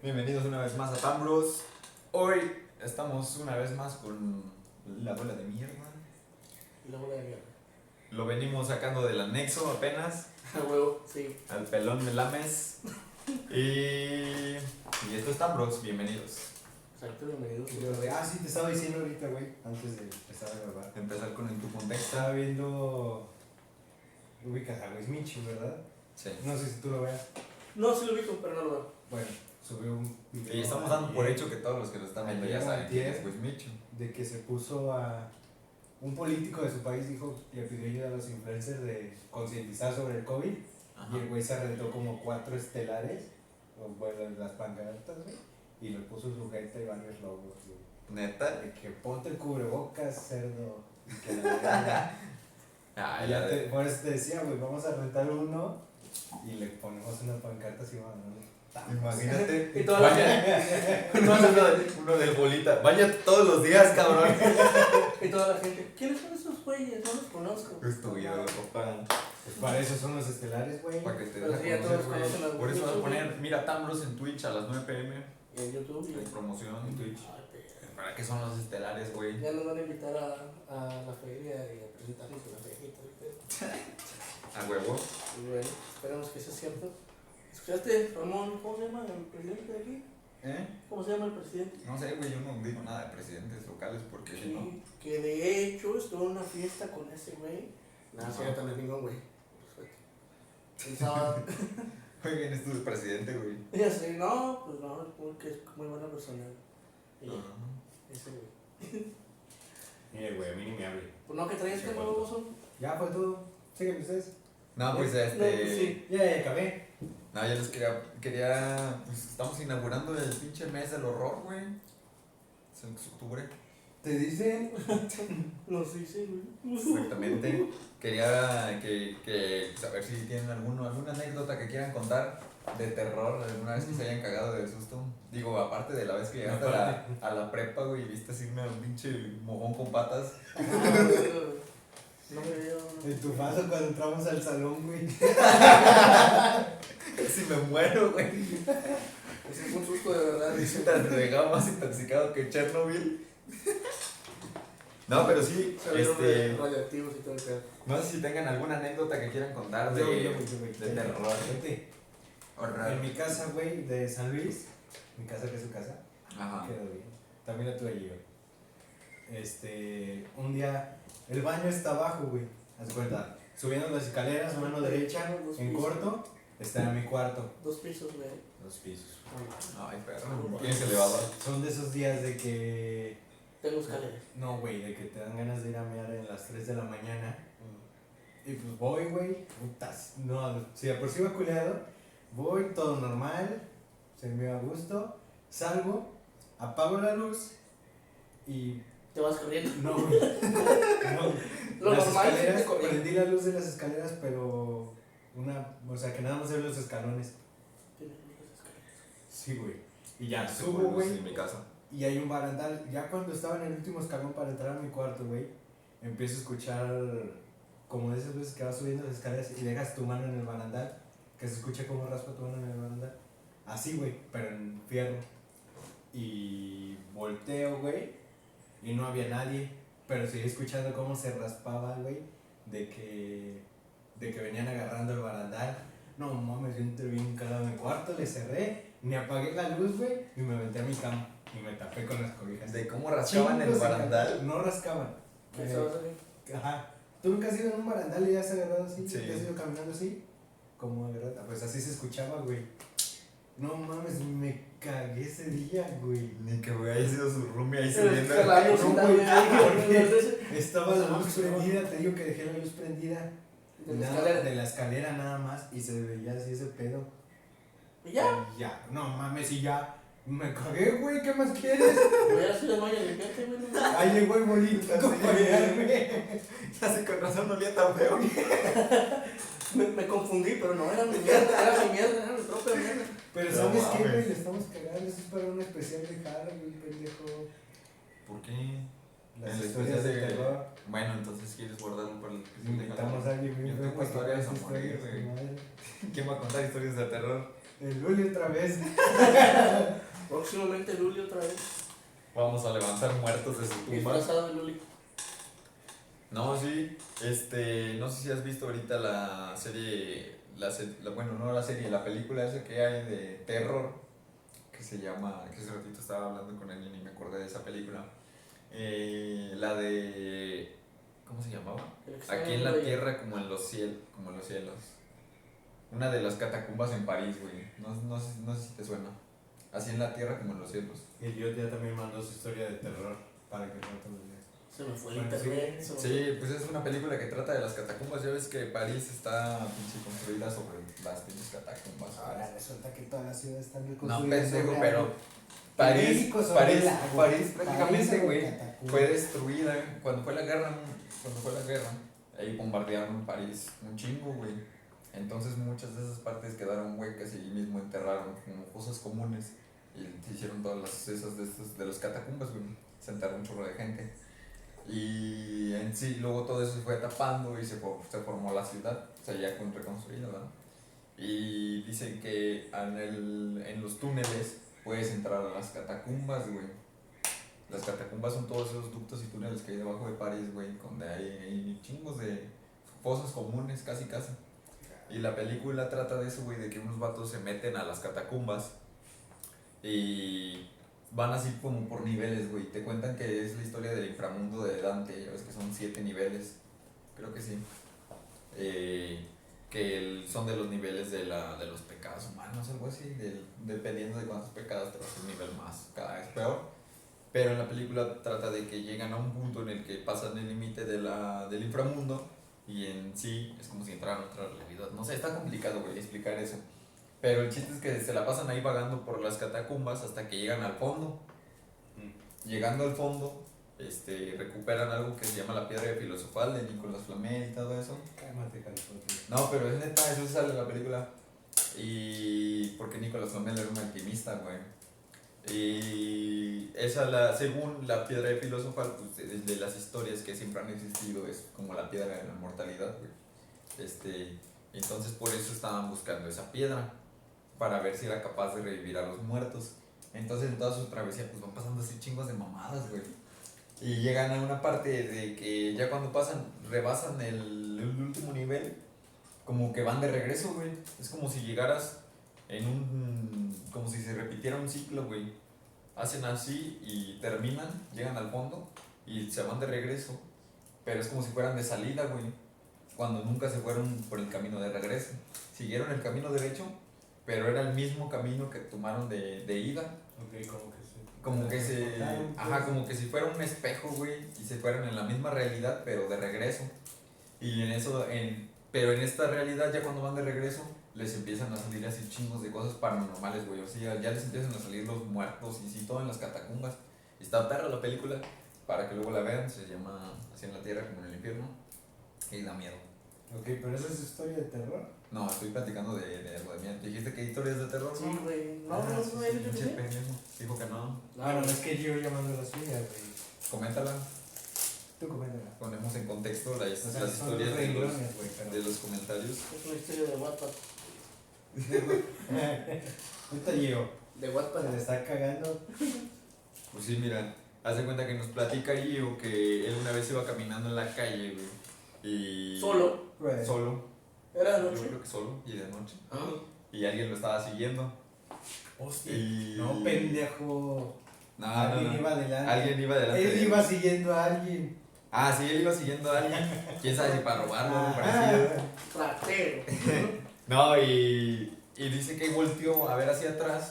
Bienvenidos una vez más a Tambros. Hoy estamos una vez más con la bola de mierda. Y la bola de mierda. Lo venimos sacando del anexo apenas. A huevo, sí. Al pelón de lames. Y, y esto es Tambros. Bienvenidos. Exacto, bienvenidos. Ah, sí, te estaba diciendo ahorita, güey, antes de empezar a grabar. Empezar con en tu contexto. Estaba viendo. Ubicas a Luis Michi, ¿verdad? Sí. No sé si tú lo veas. No, sí lo ubico, pero no lo veo. Bueno, subió un video. Y estamos dando por hecho que todos los que lo están viendo ya saben quién es Wismichu. De que se puso a. Un político de su país dijo, le pidió ayuda a los influencers de concientizar sobre el COVID. Ajá. Y el güey se arrendó como cuatro estelares, o bueno, las pancartas, güey. Y le puso sujeta y varios logos, güey. Neta. De que ponte el cubrebocas, cerdo. Y que la. Ah, Y ya te- por eso te decía, güey, vamos a rentar uno y le ponemos una pancarta así, mandando. Imagínate. Y toda la Vaya. uno, de, uno del bolita. Vaya todos los días, cabrón. Y toda la gente, ¿quiénes son esos güeyes? No los conozco. Es tu ídolo, papá. Pues para eso son los estelares, güey. Para que te Pero sí, todos conocen Por eso vas a poner, mira, Tambros en Twitch a las 9 pm. Y en YouTube. En Y... promoción en Twitch. ¿Para qué son los estelares, güey? Ya nos van a invitar a, a la feria y a presentarnos en la feria. A huevo. Y bueno, esperamos que sea cierto. ¿Escuchaste, Ramón? ¿Cómo se llama el presidente de aquí? ¿Eh? ¿Cómo se llama el presidente? No sé, güey, yo no digo nada de presidentes locales porque si no. Sí, que de hecho estuvo en una fiesta con ese güey. Nada, cierto, no es ningún güey. Por suerte. El sábado. Muy bien, es tu presidente, güey. Y así, no, pues no, porque es muy buena persona. Y ese güey. Mire, güey, a mí ni me hable. Pues no, que traes este Sí, nuevo. Ya fue todo. Sígueme ustedes. No, pues No, este. pues sí. Ya, ya acabé. No, yo les quería. quería pues estamos inaugurando el pinche mes del horror, güey. Es en octubre. Te dicen. Sí, sí, güey. Exactamente. Quería que, que saber si tienen alguno, alguna anécdota que quieran contar de terror, alguna vez que se hayan cagado de susto. Digo, aparte de la vez que llegaste a la, a la prepa, güey, y viste así una un pinche mojón con patas. No me veo. En tu paso cuando entramos al salón, güey. Si me muero, güey. Es un susto de verdad, dice. Te dejaba más intoxicado que Chernobyl. No, pero sí, este, radioactivos y todo el pedo. no sé si tengan alguna anécdota que quieran contar de, Yo, yo, yo, güey. de terror. Horror. En mi casa, güey, de San Luis. Mi casa que es su casa. Ajá. Quedó bien. También la tuve allí, güey. Este. Un día. El baño está abajo, güey. Haz de cuenta. Subiendo las escaleras, mano derecha, en corto, está en mi cuarto. Dos pisos, güey. Dos pisos. Ay, perro. ¿Tienes elevador? Son de esos días de que. Tengo escaleras. No, güey, de que te dan ganas de ir a mear en las 3 de la mañana. Y pues voy, güey. Putas. No, si de por sí iba culeado, voy, todo normal. Se me a gusto. Salgo, apago la luz y. Te vas corriendo. No, güey. No. Lo las normal es escaleras, prendí la luz de las escaleras, pero. Una. O sea, que nada más se ven los escalones. Sí, güey. Y ya Sí, subo, güey. sí, en mi casa. Y hay un barandal. Ya cuando estaba en el último escalón para entrar a mi cuarto, güey, empiezo a escuchar como de esas veces que vas subiendo las escaleras y dejas tu mano en el barandal, que se escucha como raspa tu mano en el barandal. Así, güey, pero en fierro. Y volteo, güey, y no había nadie, pero seguí escuchando cómo se raspaba, güey, de que, de que venían agarrando el barandal. No mames, yo entré bien cagado en mi cuarto, le cerré, me apagué la luz, güey, y me metí a mi cama y me tapé con las cobijas. ¿De cómo rascaban el barandal? No rascaban. ¿Qué Eh? Ajá. ¿Tú nunca has ido en un barandal y has agarrado así? Sí. ¿Te has ido caminando así? Como agarrado. Pues así se escuchaba, güey. No mames, me cagué ese día, güey. Ni que güey haya sido su roomie ahí jalando, No, güey, Estaba la luz prendida, te digo que dejé la luz prendida. De la Nada, escalera. de la escalera nada más y se veía así ese pedo. Y ya. Y ya, no mames, y ya. Me cagué, güey, ¿qué más quieres? Voy a hacer el baño, limpiarte, güey. Ahí llegó el bolito a acompañarme. Ya sé, con razón no olía tan feo. Me, me confundí, pero no era mi mierda, era mi mierda, era mi propia mierda. Pero No ¿sabes qué, güey? Le estamos cagando. Eso es para un especial de Halloween, pendejo. ¿Por qué? Las El historias especial de terror. Bueno, entonces quieres guardarlo para el de Invitamos a alguien bien Yo tengo que historias a morir, güey. ¿Quién va a contar historias de terror? El Luli otra vez. Próximamente Luli otra vez. Vamos a levantar muertos de su tumba. Disfrazado de Luli. No, sí, este, no sé si has visto ahorita la serie, la, se- la- bueno, no la serie, la película esa que hay de terror, que se llama, que hace ratito estaba hablando con alguien y me acordé de esa película, Eh, la de, ¿cómo se llamaba? Está Aquí en la de- tierra como en los cielos, como en los cielos. Una de las catacumbas en París, güey, no, no, sé- no sé si te suena. Así en la tierra como en los cielos. Y yo ya también mandó su historia de terror para que no te lo digas. Se me fue el Bueno, internet. sí. Sí, pues es una película que trata de las catacumbas. Ya ves que París está pinche construida sobre las pinches catacumbas. Ahora resulta que todas las ciudades están No, reconstruidas. pendejo, sobre pero. París, París. París prácticamente, güey, fue destruida cuando fue la guerra, cuando fue la guerra, ahí bombardearon París un chingo, güey. Entonces muchas de esas partes quedaron huecas y ahí mismo enterraron como cosas comunes y se hicieron todas las esas de estos de los catacumbas, güey. Se enterró un chorro de gente. Y en sí, luego todo eso se fue tapando y se, se formó la ciudad, o sea, ya con reconstruida, ¿verdad? Y dicen que en, el, en los túneles puedes entrar a las catacumbas, güey. Las catacumbas son todos esos ductos y túneles que hay debajo de París, güey, donde hay, chingos de fosas comunes, casi casi. Y la película trata de eso, güey, de que unos vatos se meten a las catacumbas y van así como por niveles, güey. Te cuentan que es la historia del inframundo de Dante, ya que son siete niveles, creo que sí. Eh, que el- son de los niveles de, la, de los pecados humanos, algo así, del- dependiendo de cuántos pecados te vas a un nivel más, cada vez peor. Pero en la película trata de que llegan a un punto en el que pasan el límite de la, del inframundo y en sí es como si entraran a otra realidad. No sé, está complicado, güey, explicar eso. Pero el chiste es que se la pasan ahí vagando por las catacumbas hasta que llegan al fondo. Llegando al fondo, este, recuperan algo que se llama la piedra filosofal de Nicolás Flamel y todo eso. Cálmate, California. No, pero es neta, eso sale en la película. Y porque Nicolás Flamel era un alquimista, güey. Y esa, la, según la piedra filosofal, pues de, de las historias que siempre han existido, es como la piedra de la inmortalidad, güey. Este, entonces por eso estaban buscando esa piedra, para ver si era capaz de revivir a los muertos. Entonces en toda su travesía, pues van pasando así chingos de mamadas, güey. Y llegan a una parte de que ya cuando pasan, rebasan el, el último nivel, como que van de regreso, güey. Es como si llegaras en un. como si se repitiera un ciclo, güey. Hacen así y terminan, llegan al fondo y se van de regreso. Pero es como si fueran de salida, güey. Cuando nunca se fueron por el camino de regreso. Siguieron el camino derecho, pero era el mismo camino que tomaron de, de ida. Ok, como que. Como que se. Transportaron, Ajá, pues. como que si fuera un espejo, güey, y se fueran en la misma realidad, pero de regreso. Y en eso, en, pero en esta realidad, ya cuando van de regreso, les empiezan a salir así chingos de cosas paranormales, güey. O sea, ya les empiezan a salir los muertos y sí, todo en las catacumbas. Está perra la película, para que luego la vean. Se llama Así en la Tierra como en el Infierno. Y da miedo. Ok, pero esa es historia de terror. No, estoy platicando de, de algo de miedo. ¿Dijiste que hay historias de terror? Sí, güey. No, no, sí, no, no, Pinche no, no. pendejo. Dijo que no. Bueno, es que yo llamando las suyas, güey. Coméntala. Tú coméntala. Ponemos en contexto la- O sea, las historias de los, renglones, güey, pero- de los comentarios. Es una historia de Wattpad. Ahorita llego. De Wattpad. Se le está cagando. Pues sí, mira, haz de cuenta que nos platica Gio que él una vez iba caminando en la calle, güey. Y. Solo. Güey. Solo. Era de Yo noche. creo que solo y de noche. Ah. Y alguien lo estaba siguiendo. Hostia. Y. No, pendejo. No, alguien no. iba adelante. Alguien iba delante. Él iba siguiendo a alguien. Ah, sí, él iba siguiendo a alguien. Quién sabe si para robarlo o algo Ah. parecido. Ratero. No, y. Y dice que volteó a ver hacia atrás.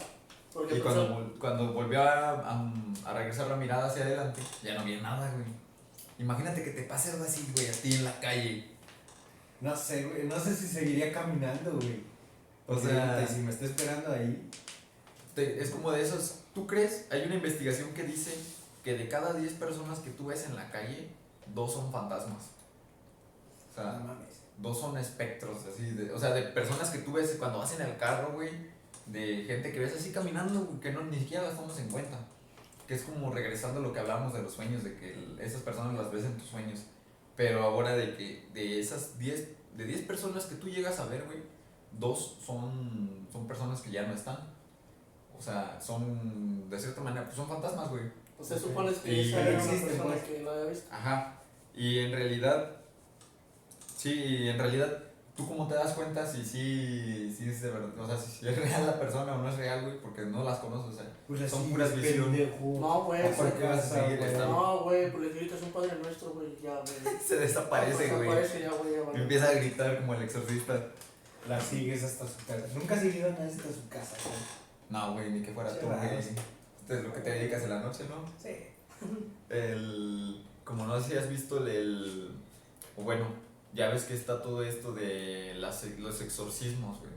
Porque Y cuando, cuando volvió a, a, a regresar la mirada hacia adelante, ya no había nada, güey. Imagínate que te pase algo así, güey, a ti en la calle. No sé, güey. No sé si seguiría caminando, güey. O sea- si me está esperando ahí. Te- es como de esos. ¿Tú crees? Hay una investigación que dice que de cada 10 personas que tú ves en la calle, dos son fantasmas. O No sea, mames. dos son espectros, así. De, o sea, de personas que tú ves cuando vas en el carro, güey. De gente que ves así caminando, güey, que no, ni siquiera las tomas en cuenta. Que es como regresando a lo que hablamos de los sueños, de que el- esas personas las ves en tus sueños. Pero ahora de que de esas 10, de 10 personas que tú llegas a ver, güey, dos son, son personas que ya no están. O sea, son, de cierta manera, pues son fantasmas, güey. Pues se supone que Y esa era una existen, persona pues. que no había visto. Ajá. Y en realidad, sí, y en realidad, ¿tú cómo te das cuenta si sí, si es de verdad? O sea, si es real la persona o no es real, güey, porque no las conoces, o sea. Pues Son así, puras visiones. No, güey, ¿A por sí. qué vas a seguir güey. esta- No, güey, porque ahorita es un padre nuestro, güey, ya, güey. Se desaparece, güey. Desaparece ya, güey, ya, güey. Empieza a gritar como el exorcista. La sigues hasta su casa. Nunca has seguido a nadie hasta su casa, güey. No, güey, ni que fuera tú, güey. Esto es lo que te dedicas en la noche, ¿no? Sí. El. Como no sé si has visto el. el- o bueno, ya ves que está todo esto de las, los exorcismos, güey.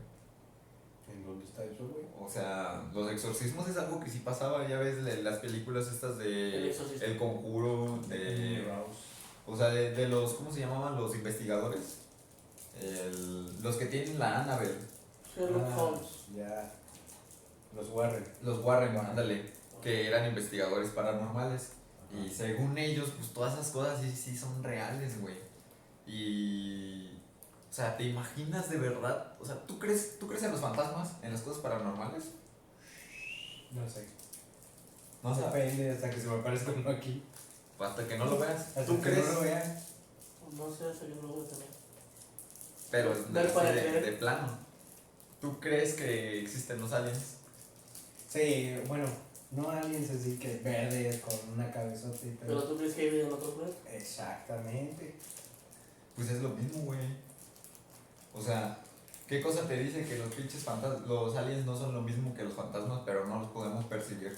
¿En dónde está eso, güey? O sea, los exorcismos es algo que sí pasaba, ya ves le- las películas estas El de. El Conjuro, de, o sea, de, de los, ¿cómo se llamaban los investigadores? El- los que tienen la Annabelle, Sherlock Ah, Holmes. Ya. Los Warren. los Warren, ándale, que eran investigadores paranormales. Y según ellos, pues todas esas cosas sí, sí son reales, güey. Y... O sea, ¿te imaginas de verdad? O sea, ¿tú crees, ¿tú crees en los fantasmas? ¿En las cosas paranormales? No sé. No sé. Depende hasta que se me aparezca uno aquí. Hasta que no lo veas. Hasta ¿Tú que crees? no lo vea. No sé, eso yo no lo voy a tener. Pero de, de- plano. ¿Tú crees que existen los aliens? Sí, bueno, no aliens así que verdes con una cabezota y Pero todo. tú crees que hay vida en otro planeta. Exactamente. Pues es lo mismo, güey. O sea, ¿qué cosa te dice que los pinches fantasmas, los aliens no son lo mismo que los fantasmas, pero no los podemos percibir?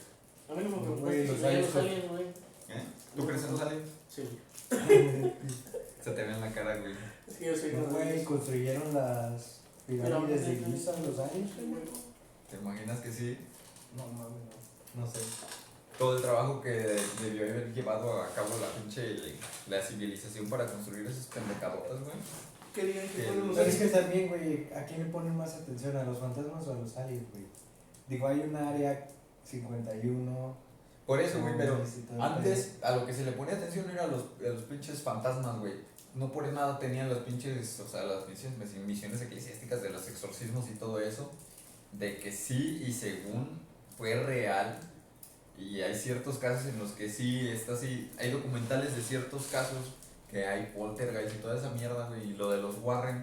A mí no me preocupa si los aliens los son- aliens, güey. ¿Eh? ¿Tú crees en los aliens? Sí. Se te ve en la cara, güey. Es que yo soy No, güey, construyeron las pirámides de Giza los aliens, güey. ¿Te imaginas que sí? No mames, no. No sé. Todo el trabajo que debió haber llevado a cabo la pinche la civilización para construir esas pendejadotas, güey. ¿Qué digan que Que- fueron los Pero es que también, güey, ¿a quién le ponen más atención? ¿A los fantasmas o a los aliens, güey? Digo, hay un área 51. Por eso, güey, pero Antes, a lo que se le ponía atención era a los, a los pinches fantasmas, güey. No por nada tenían las pinches, o sea, las pinches misiones eclesiásticas de los exorcismos y todo eso. De que sí y según fue real. Y hay ciertos casos en los que sí está así. Hay documentales de ciertos casos que hay poltergeist y toda esa mierda, güey. Y lo de los Warren,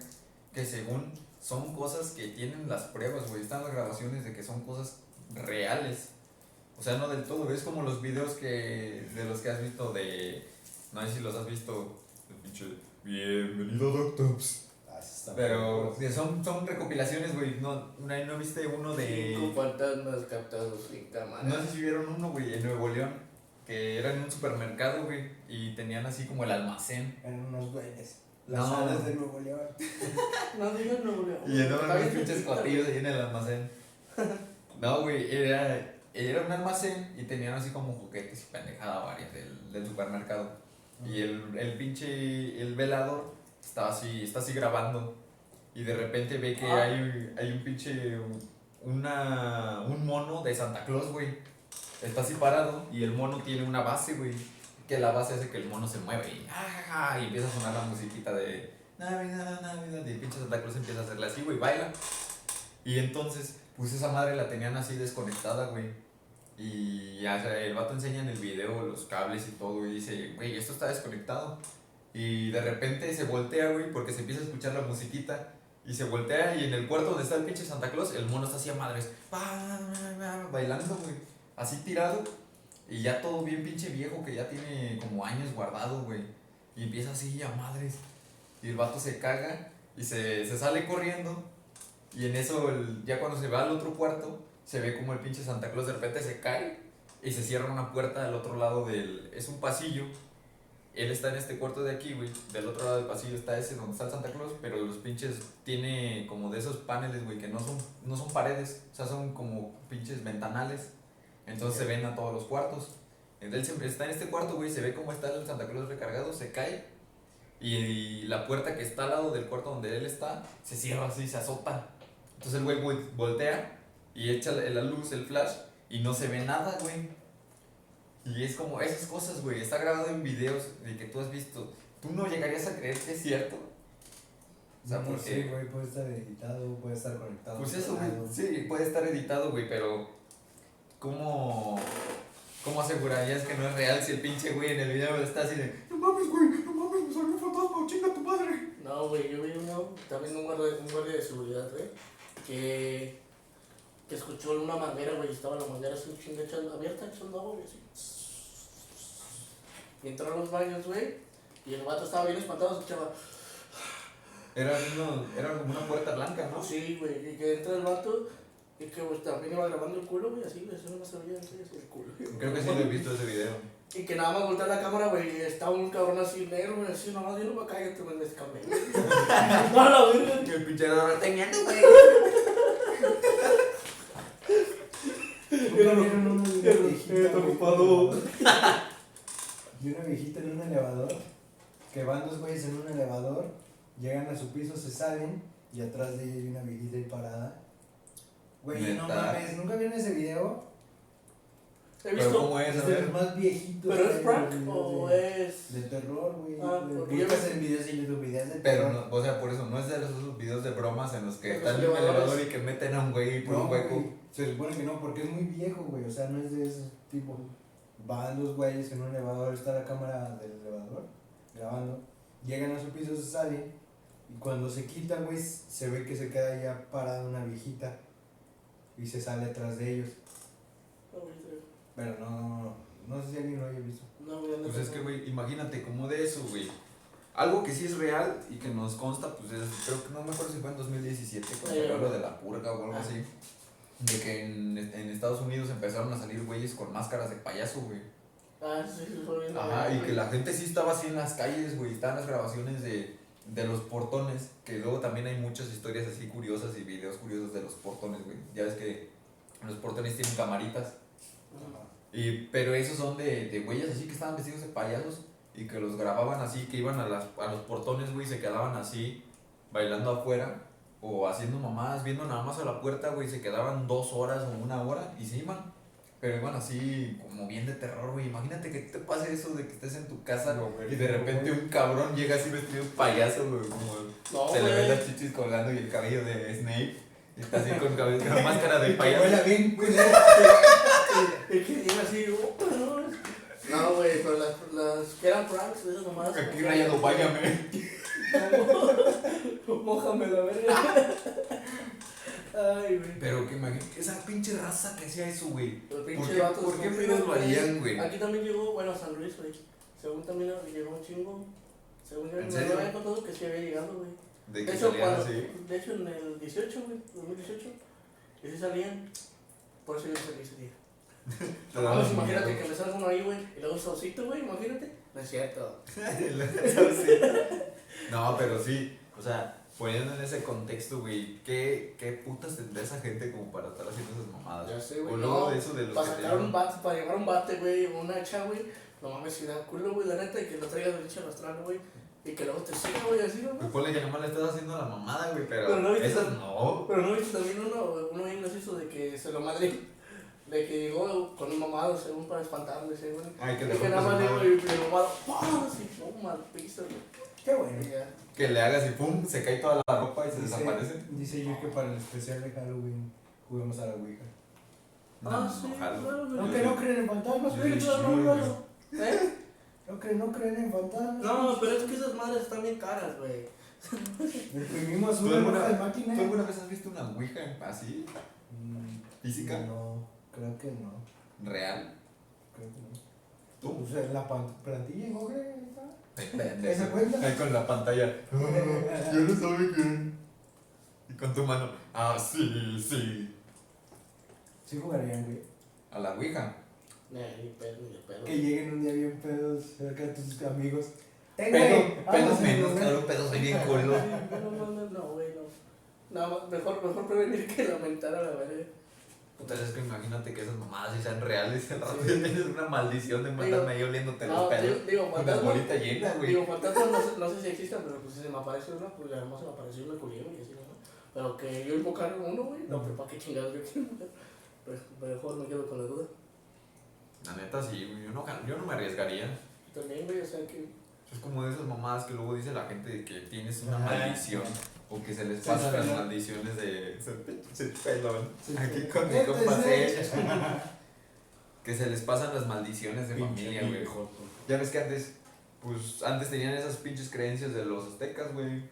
que según son cosas que tienen las pruebas, güey. Están las grabaciones de que son cosas reales. O sea, no del todo, es como los videos que de los que has visto de no sé si los has visto el pinche bienvenido Doctops. Está Pero son son recopilaciones, güey, no no, ¿no viste uno de Cinco fantasmas captados en cámara. no sé si vieron uno, güey, en Nuevo León que era en un supermercado, güey, y tenían así como el almacén Eran unos güeyes. Las No. alas de Nuevo León. No digan no, güey. y Está unos pinches chiquita, cotillos ahí en el almacén. No, güey, era era un almacén y tenían así como juguetes y pendejada varias del, del supermercado. Y el, el pinche, el velador está así, está así grabando. Y de repente ve que Ah. hay, hay un pinche, una, un mono de Santa Claus, güey. Está así parado y el mono tiene una base, güey. Que la base hace que el mono se mueve y, ¡ah! y empieza a sonar la musiquita de Navidad, Navidad. Y el pinche Santa Claus empieza a hacerle así, güey, baila. Y entonces, pues esa madre la tenían así desconectada, güey. Y ya, el vato enseña en el video los cables y todo y dice, güey, esto está desconectado. Y de repente se voltea, güey, porque se empieza a escuchar la musiquita. Y se voltea y en el cuarto donde está el pinche Santa Claus, el mono está así a madres, bailando, güey, así tirado. Y ya todo bien pinche viejo que ya tiene como años guardado, güey. Y empieza así a madres. Y el vato se caga y se, se sale corriendo. Y en eso, el- ya cuando se va al otro cuarto, se ve como el pinche Santa Claus de repente se cae y se cierra una puerta al otro lado del... Es un pasillo. Él está en este cuarto de aquí, güey. Del otro lado del pasillo está ese donde está el Santa Claus, pero los pinches tiene como de esos paneles, güey, que no son, no son paredes, o sea, son como pinches ventanales. Entonces se ven a todos los cuartos. Él siempre está en este cuarto, güey, se ve cómo está el Santa Claus recargado, se cae. Y la puerta que está al lado del cuarto donde él está, se cierra así, se azota. Entonces el güey vol- voltea y echa la la luz, el flash, y no se ve nada, güey. Y es como esas cosas, güey. Está grabado en videos de que tú has visto. ¿Tú no llegarías a creer que es cierto? sea, no porque... sé, güey, puede estar editado, puede estar conectado. Pues eso, güey. Sí, puede estar editado, güey, pero. ¿Cómo. ¿Cómo asegurarías que no es real si el pinche güey en el video está así de. No mames, güey, no mames, me salió un fantasma, chinga tu madre. No, güey, yo vi uno, también un guardia, un guardia de seguridad, güey, que, que escuchó una manguera, güey, y estaba la manguera así un chingo echando, abierta, echando agua, güey, así. Y entró a los baños, güey, y el vato estaba bien espantado, escuchaba, Era, uno, era como una puerta blanca, ¿no? sí, güey, y que entra el vato, y que pues, también iba grabando el culo, güey, así, güey, eso no se veía, así, así, el culo. Creo que sí lo he visto ese video. Y que nada más voltea la cámara, güey, y estaba un cabrón así negro, güey, así, nada más, yo no me cállate, güey, me descamé. no, la verga. Que el pinche era teniendo, güey. Nunca vieron una, una Era- güey, ocupado. Y una viejita en un elevador, que van dos güeyes en un elevador, llegan a su piso, se salen, y atrás de ella hay una viejita ahí parada. Güey, no Neta. mames, ¿nunca vieron ese video? He Pero ¿cómo es? Es A los ver. más viejitos. ¿pero es güey, prank de- o es...? De terror, güey. Ah, güey. porque yo Buscas en videos en YouTube, videos de Pero, terror. no, o sea, por eso, no es de esos videos de bromas en los que Los están en el elevadores. elevador y que meten a un güey por No, un hueco. güey, se supone que no, porque es muy viejo, güey. O sea, no es de ese tipo. Van dos güeyes en un elevador, está la cámara del elevador grabando. Llegan a su piso, se salen. Y cuando se quitan, güey, se ve que se queda ya parada una viejita. Y se sale atrás de ellos. No, güey, Pero no, no, no sé si alguien lo haya visto. no, güey, Pues es que, güey, imagínate como de eso, güey. Algo que sí es real y que nos consta, pues es, creo que no me acuerdo si fue en 2017, cuando salió lo güey. de la purga o algo Ah. así. De que en, en Estados Unidos empezaron a salir güeyes con máscaras de payaso, güey. Ah, sí, sí, fue bien. Ajá, y que la gente sí estaba así en las calles, güey. Estaban las grabaciones de, de los portones, que luego también hay muchas historias así curiosas y videos curiosos de los portones, güey. Ya ves que los portones tienen camaritas. Y, pero esos son de, de güeyes así que estaban vestidos de payasos y que los grababan así, que iban a, las, a los portones, güey, y se quedaban así, bailando afuera o haciendo mamadas, viendo nada más a la puerta, güey, se quedaban dos horas o una hora y se iban. Pero iban así como bien de terror, güey. Imagínate que te pase eso de que estés en tu casa No, güey. y de repente un cabrón llega así vestido de payaso, güey, como No, se le ven güey. las chichis colgando y el cabello de Snape. Y está así con, cabello, con máscara de payaso. bien, güey. Es que llega así, no. Güey, pero las, las que eran pranks, esas nomás. Aquí rayado, váyame. Mójame la verga. Ay, güey. Pero que imagínate, esa pinche raza que hacía eso, güey. Los ¿Por pinches qué, vatos ¿por qué son feos, lo harían, güey? Aquí también llegó, bueno, a San Luis, güey. Según también llegó un chingo. Según yo, ¿En me serio? lo había contado que sí había llegado, güey. De De que hecho, salían cuando, así. de hecho, en el 18, güey, 2018, que sí salían. Por eso yo salí ese día. Vamos, daban imagínate que me salga uno ahí, güey, y luego un saucito, güey, imagínate. No es cierto. No, pero sí. O sea, poniendo en ese contexto, güey, ¿qué, ¿qué putas tendrá esa gente como para estar haciendo esas mamadas? Ya sé, güey. O luego no, de eso de los para que te sacar un bate, para llevar un bate, güey, o una hacha, güey. No mames, si da culo, güey, la neta, y que lo traigas de leche arrastrando, güey. Y que luego te siga, güey, así, ¿no? Pues ponle que nomás le estás haciendo la mamada, güey, pero, Pero no esas no. Pero no viste también uno, uno bien gracioso de que se lo madre. De que llegó con un mamado, según para espantarlo, ese, güey. Ay, que le que nada más le güey, le mamado, ¡pum! Así, pum, al piso, güey. Qué bueno. Ya. Que le hagas y pum, se cae toda la ropa y se Dice, desaparece. dice yo que para el especial de Halloween juguemos a la Ouija. Ah, sí, jalo. claro. Aunque no creen en fantasmas, sí, No, no, no, no. ¿Eh? No creen, no creen en fantasmas. No, pero es que esas madres están bien caras, güey. Imprimimos ¿Tú una alguna- hoja de máquina. ¿Tú alguna vez has visto una ouija así? Mm, ¿Física? No, creo que no. ¿Real? Creo que no. ¿Tú? O sea, la plantilla en Google está. ¿Esa cuenta? Ahí con la pantalla. Ah, Yo no sabe quién. Y con tu mano. Ah, sí, sí. Sí jugarían, güey. A la ouija. Nah, ni pedo, ni pedo. Que lleguen un día bien pedos cerca de tus amigos. Pedo, pedos vamos, menos, claro, pedos soy bien culo. No, no, no, no, güey, no. Nada más, mejor, mejor prevenir que lamentar a la verga. Entonces es que imagínate que esas mamadas sí sean reales. El rato Sí. tienes una maldición de mandarme ahí oliéndote los No, pelos. digo, fantasmas. bolita llena, güey. Digo, fantasmas no sé, no sé si existan, pero pues si se me aparece uno, pues además se me apareció una culebra y así, ¿no? Pero que yo invocar uno, güey, no, pero para qué chingados yo quiero invocar. Pues mejor me quedo con la duda. La neta sí, güey, yo no, yo no me arriesgaría. También, güey, o sea que. Es como de esas mamadas que luego dice la gente de que tienes una Ajá. maldición. O que se les pasan las maldiciones de. Se, pe- se pelón. Aquí pelón. con mi compa es Sech. Que se les pasan las maldiciones de familia, güey. Ya ves que antes, pues antes tenían esas pinches creencias de los aztecas, güey.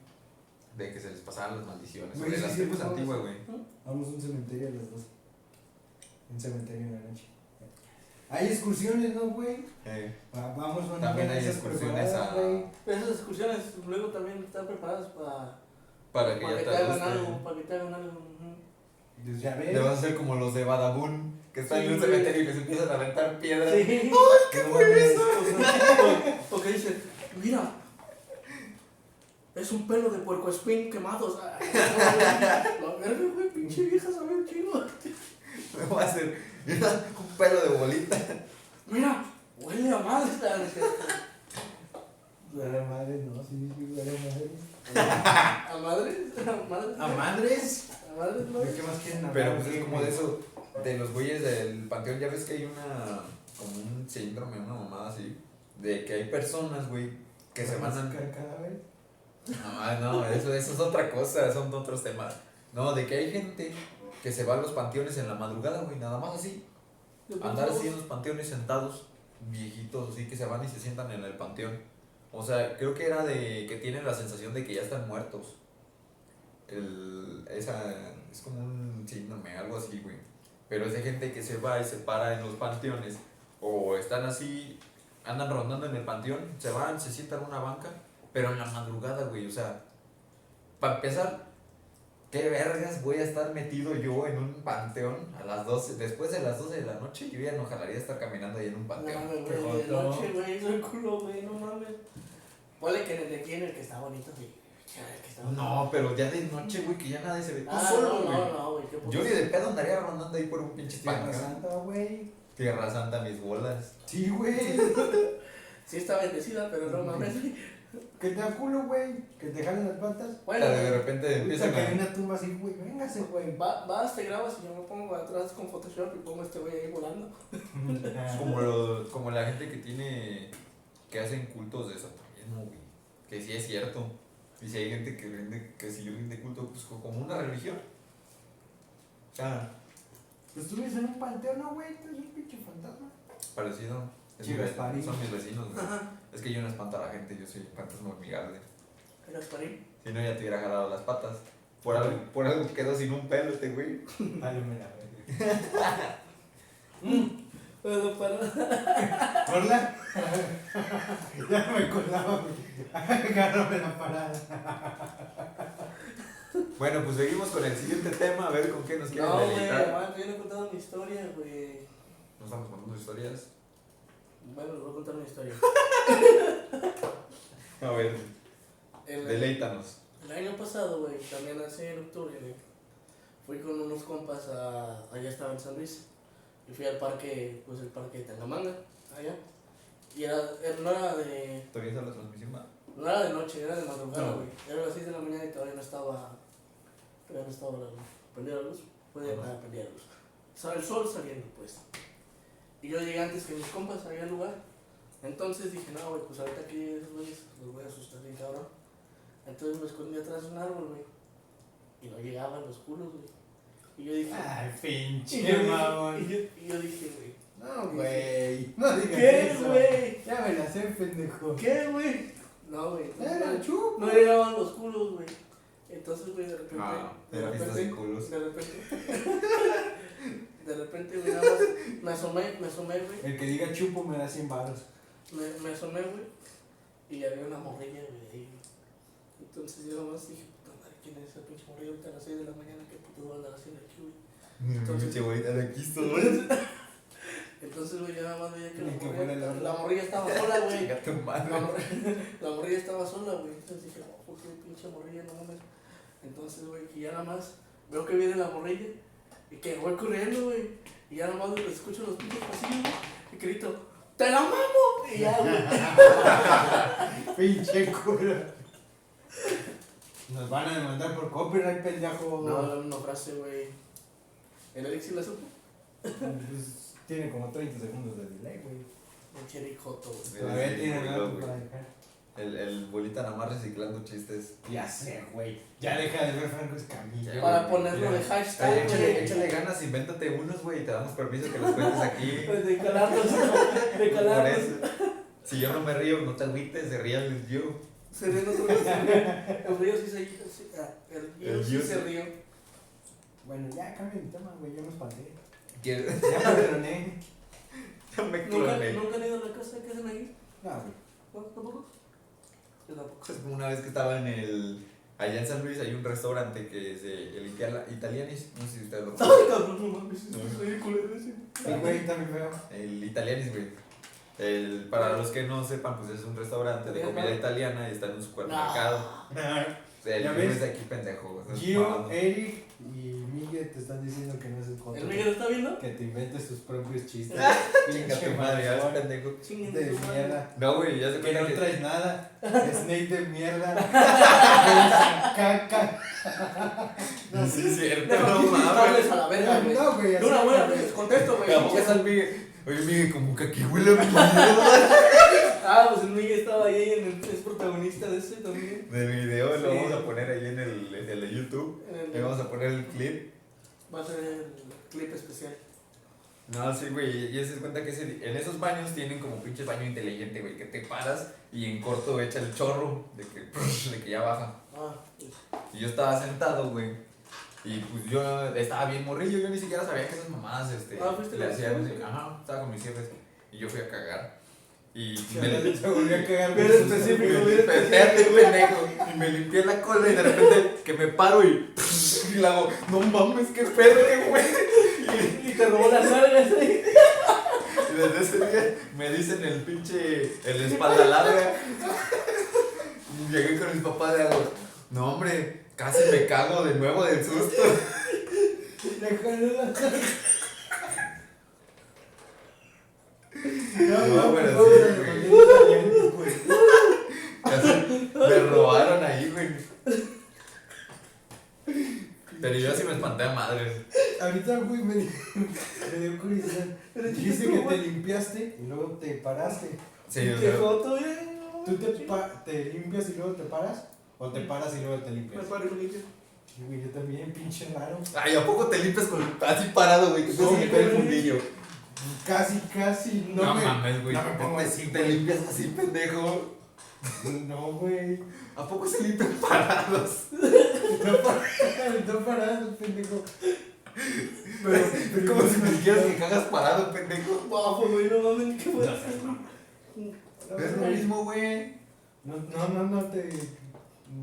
De que se les pasaban las maldiciones. Güey, las sí, tribus pues, antiguas, güey. Vamos a un cementerio a las dos. Un cementerio en la noche. Hay excursiones, ¿no, güey? Eh, Va- Vamos a una También hay excursiones a- esas excursiones luego también están preparadas para, para que para ya que te hagan algo, para que te hagan algo. ujú. Pues ya ves. Le vas a hacer como los de Badabun, que están Sí, en un cementerio y les empiezan a aventar piedras. Sí. ¿Qué fue eso? Porque dicen, mira, es un pelo de puerco espín quemados. Ay, no, La verga, güey, pinche vieja sabe un chingo. Me voy a hacer un pelo de bolita. Mira, huele a madre. Huele a madre, no, sí, sí, huele a madre. ¿A madre? ¿A madre? ¿A madres? ¿A madre, no? ¿De qué más quieren? Pero pues es como de eso, de los güeyes del panteón, ya ves que hay una, como un síndrome, una mamada así, de que hay personas, güey, que se van a... ¿Ca- cadáveres? Ah, no, eso, eso es otra cosa, son otros temas. No, de que hay gente que se va a los panteones en la madrugada, güey, nada más así. Andar así en los panteones sentados, viejitos, así que se van y se sientan en el panteón. O sea, creo que era de que tienen la sensación de que ya están muertos. El, esa, es como un síndrome, algo así, güey. Pero es de gente que se va y se para en los panteones. O están así, andan rondando en el panteón, se van, se sientan en una banca, pero en la madrugada, güey. O sea, para empezar, ¿qué vergas voy a estar metido yo en un panteón a las 12? Después de las 12 de la noche, yo ya no jalaría estar caminando ahí en un No panteón. mames, Qué güey, de noche, güey, soy culo, güey, no mames. Ponle que en el de aquí en el que está bonito, que está bonito. No, pero ya de noche, güey, que ya nadie se ve. Tú Ah, solo, no, güey. no, no, güey. Yo ni de pedo andaría rondando ahí por un pinche Tierra. Santa, güey. Tierra Santa, mis bolas. Sí, güey. Sí está bendecida, pero no mames. Que te da culo, güey. Que te jalen las patas. Bueno, de repente Empieza empiezan a... una tumba así, güey. Véngase, güey. va, vas, te grabas y yo me pongo atrás con Photoshop y pongo a este güey ahí volando. Es como, lo- como la gente que tiene... Que hacen cultos de satanismo, güey. Que sí es cierto. Y si hay gente que rinde, que sí rinde culto, pues como una religión. O sea, Pues tú vives en un panteón, ¿no, güey? Tú eres un pinche fantasma. parecido. Es Chivas París. son mis vecinos, güey. Es que yo no espanto a la gente, yo soy fantasma amigable. ¿Eras parín? Si no, ya te hubiera jalado las patas. Por algo, por algo quedó sin un pelo este güey. Vale, me la verga. Pero para. ¿Hola? ya me acordaba, güey. Agárrame la parada. Bueno, pues seguimos con el siguiente tema, a ver con qué nos quieren No, güey, yo no he contado mi historia, güey. No estamos contando historias. Bueno, les voy a contar una historia. A ver, El, deleítanos. el año pasado, güey, también hace en octubre, güey. Fui con unos compas a. Allá estaba en San Luis. Y fui al parque, pues el parque de Tangamanga, allá. Y era, era- no era de. ¿Todavía está la transmisión? va? No era de noche, era de madrugada, No. güey. Era las 6 de la mañana y todavía no estaba. Todavía no estaba la prendida la luz. Puede Ajá. estar prendida la luz. Estaba el sol saliendo, pues. Y yo llegué antes que mis compas al lugar. Entonces dije, no, güey, pues ahorita que esos güeyes los voy a asustar bien cabrón. Entonces me escondí atrás de un árbol, güey. Y no llegaban los culos, güey. Y yo dije. Ay, y pinche yo dije- mamón. y yo, y yo dije, güey. No, güey. No digas ¿Qué, eso. güey? Ya me la sé, pendejo. ¿Qué, güey? No, güey. Era. No llegaban los culos, güey. Entonces, güey, de repente. Ah, de repente. de culos. De repente. de repente, güey, nada más. Me asomé, me asomé, güey. El que diga chupo me da 100 baros. Me, me asomé, güey. Y había una morrilla, güey, güey. Entonces yo nomás dije, puta madre, ¿quién es esa pinche morrilla ahorita a las 6 de la mañana? ¿Qué puto va a andar haciendo aquí, güey? Entonces- Pinche de aquí. Entonces, güey, yo nada más veía que la morrilla, la- la morrilla estaba sola, güey. La morrilla, la morrilla estaba sola, güey. Entonces dije, no, ¿por qué pinche morrilla? No mames. Entonces, güey, que ya nada más veo que viene la morrilla y que voy corriendo, güey. Y ya nada más güey, escucho los pinches pasillos güey, y grito, ¡Te la mamo! Y ya, güey. Pinche culo. Nos van a demandar por copyright, pendejo. No, era una frase, güey. ¿El sí la supo? Pues, tiene como 30 segundos de delay, güey. Pinche Eric Joto, güey. Todavía tiene loco, para dejar. El, el bolita nada más reciclando chistes. Ya sé, güey. Ya deja de ver Franco Escamilla. Ya, Para güey, ponerlo de Ay, hashtag, échale, güey. échale ganas, invéntate unos, güey, y te damos permiso que los cuentes aquí. De calarlos, de Por calarlos. eso. Si yo no me río, no te agüites, se rían yo. Se ríe otro vez. El río sí se sí, ah, El río El sí río se sí. rió. Bueno, ya cambia mi tema, güey. Ya me espanté. Quiero- Ya me troné. Ya me ¿Nunca, cloné. ¿Nunca han ido a la casa que hacen ahí? No, güey. ¿No? ¿Tampoco? Yo tampoco. Es como una vez que estaba en el. Allá en San Luis hay un restaurante que se. El Itala- Italianis. No sé si ustedes lo Ay, cabrón, no mames. Es ridículo ese. Sí, güey, también veo. El Italianis, güey. El, para los que no sepan, pues es un restaurante de comida italiana y está en un supermercado. O sea, el ¿Ya ves? es de aquí pendejo. Gio. Eric Miguel te están diciendo que no es el control. ¿El Miguel está viendo? Que te inventes tus propios chistes. Chinga tu madre, ya es pendejo. De mierda. No, güey, ya se Que cuenta no que. traes nada. Snake de mierda. Caca. Sí, es cierto, no mames. a la verga, güey. No, güey. Una buena güey. vez, contesto, güey. Tampoco es al Miguel. Oye, Miguel, como que aquí huele a mierda. Ah, pues el Miguel estaba ahí en el, es protagonista de ese también. De video lo Sí. vamos a poner ahí en el, en el de YouTube. En el- Le vamos a poner el clip. Va a ser el clip especial. No, sí, güey. Y se cuenta que ese- en esos baños tienen como pinche baño inteligente, güey. Que te paras y en corto echa el chorro de que, de que ya baja. Ah, Y yo estaba sentado, güey. Y pues yo estaba bien morrillo. Yo ni siquiera sabía que esas mamadas este, Ah, ¿fuiste le hacían. Ajá, estaba con mis jefes. Y yo fui a cagar. Y me, volvió a cagar. Bien güey. específico, Me- Espérate, pendejo. Y me limpié la cola y de repente que me paro y, y le hago, no mames, qué pedo, güey. Y te robó las nalgas ahí. Y desde ese día me dicen el pinche, el espalda larga. Y llegué con mis papás y hago, no hombre, casi me cago de nuevo del susto. Déjalo la- No, No, pero sí. Casi me robaron ahí, güey. Pero yo sí me espanté a madres. Ahorita, güey, me, dio- me dio curiosidad. Dijiste que te limpiaste y luego te paraste. Sí, Qué sea, eh. ¿Tú te, pa- te limpias y luego te paras? ¿O te paras y luego te Me limpias? paro y me limpio. Sí, güey, yo también, pinche raro. Ay, ¿a poco te limpias con así parado, güey? Que te se me el fundillo. Casi, casi. No, No, me, mames, güey. no me pongo así, Te limpias así, pendejo. No, güey. ¿A poco se limpian parados? No paradas, no paradas, pendejo. Pero, Es pero como si me dijeras que cagas parado, pendejo. Guapo, güey, no mames, ¿qué puedes No, hacer? no, Es lo mismo, güey. No, no, no, no te.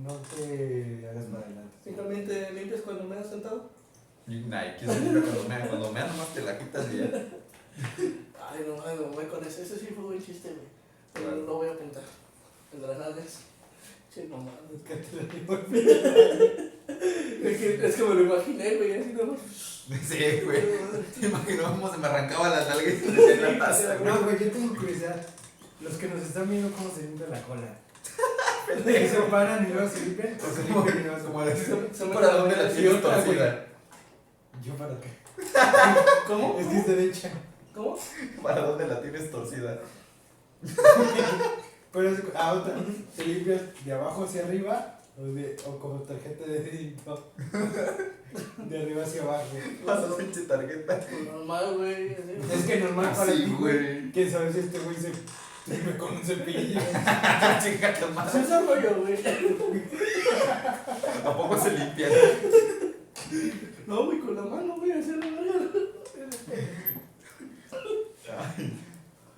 No te hagas para adelante. Simplemente limpias cuando me has sentado. Y Nike, cuando me cuando me nomás te la quitas y ya. Ay, no mames, me voy con ese. Ese sí fue buen chiste, güey. Pero Claro. lo voy a apuntar. El de las nalgas. Che, no mames. Es que te lo digo. Es que, es que me lo imaginé, güey, así no. Sí, güey. Te imagino cómo se me arrancaba las nalgas y se me la taza, güey. No, güey, yo tengo curiosidad. Los que nos están viendo cómo se limpia la cola. ¿Se se paran y luego se limpian? ¿O se limpian y luego se Se me ¿Para dónde la tienes torcida? ¿Yo para qué? ¿Cómo? Es que es derecha. ¿Cómo? ¿Para dónde la tienes torcida? Pero es, a otra, ¿se limpias de abajo hacia arriba o, de, o como tarjeta de débito? De arriba hacia abajo. Pasa pinche tarjeta. Normal, güey. Es que normal para Así, ti, güey. ¿Quién sabe si este güey se limpia con un cepillo? Chica es rollo, güey. ¿A poco se limpian? No, güey, con la mano, güey, así la mano. Ay,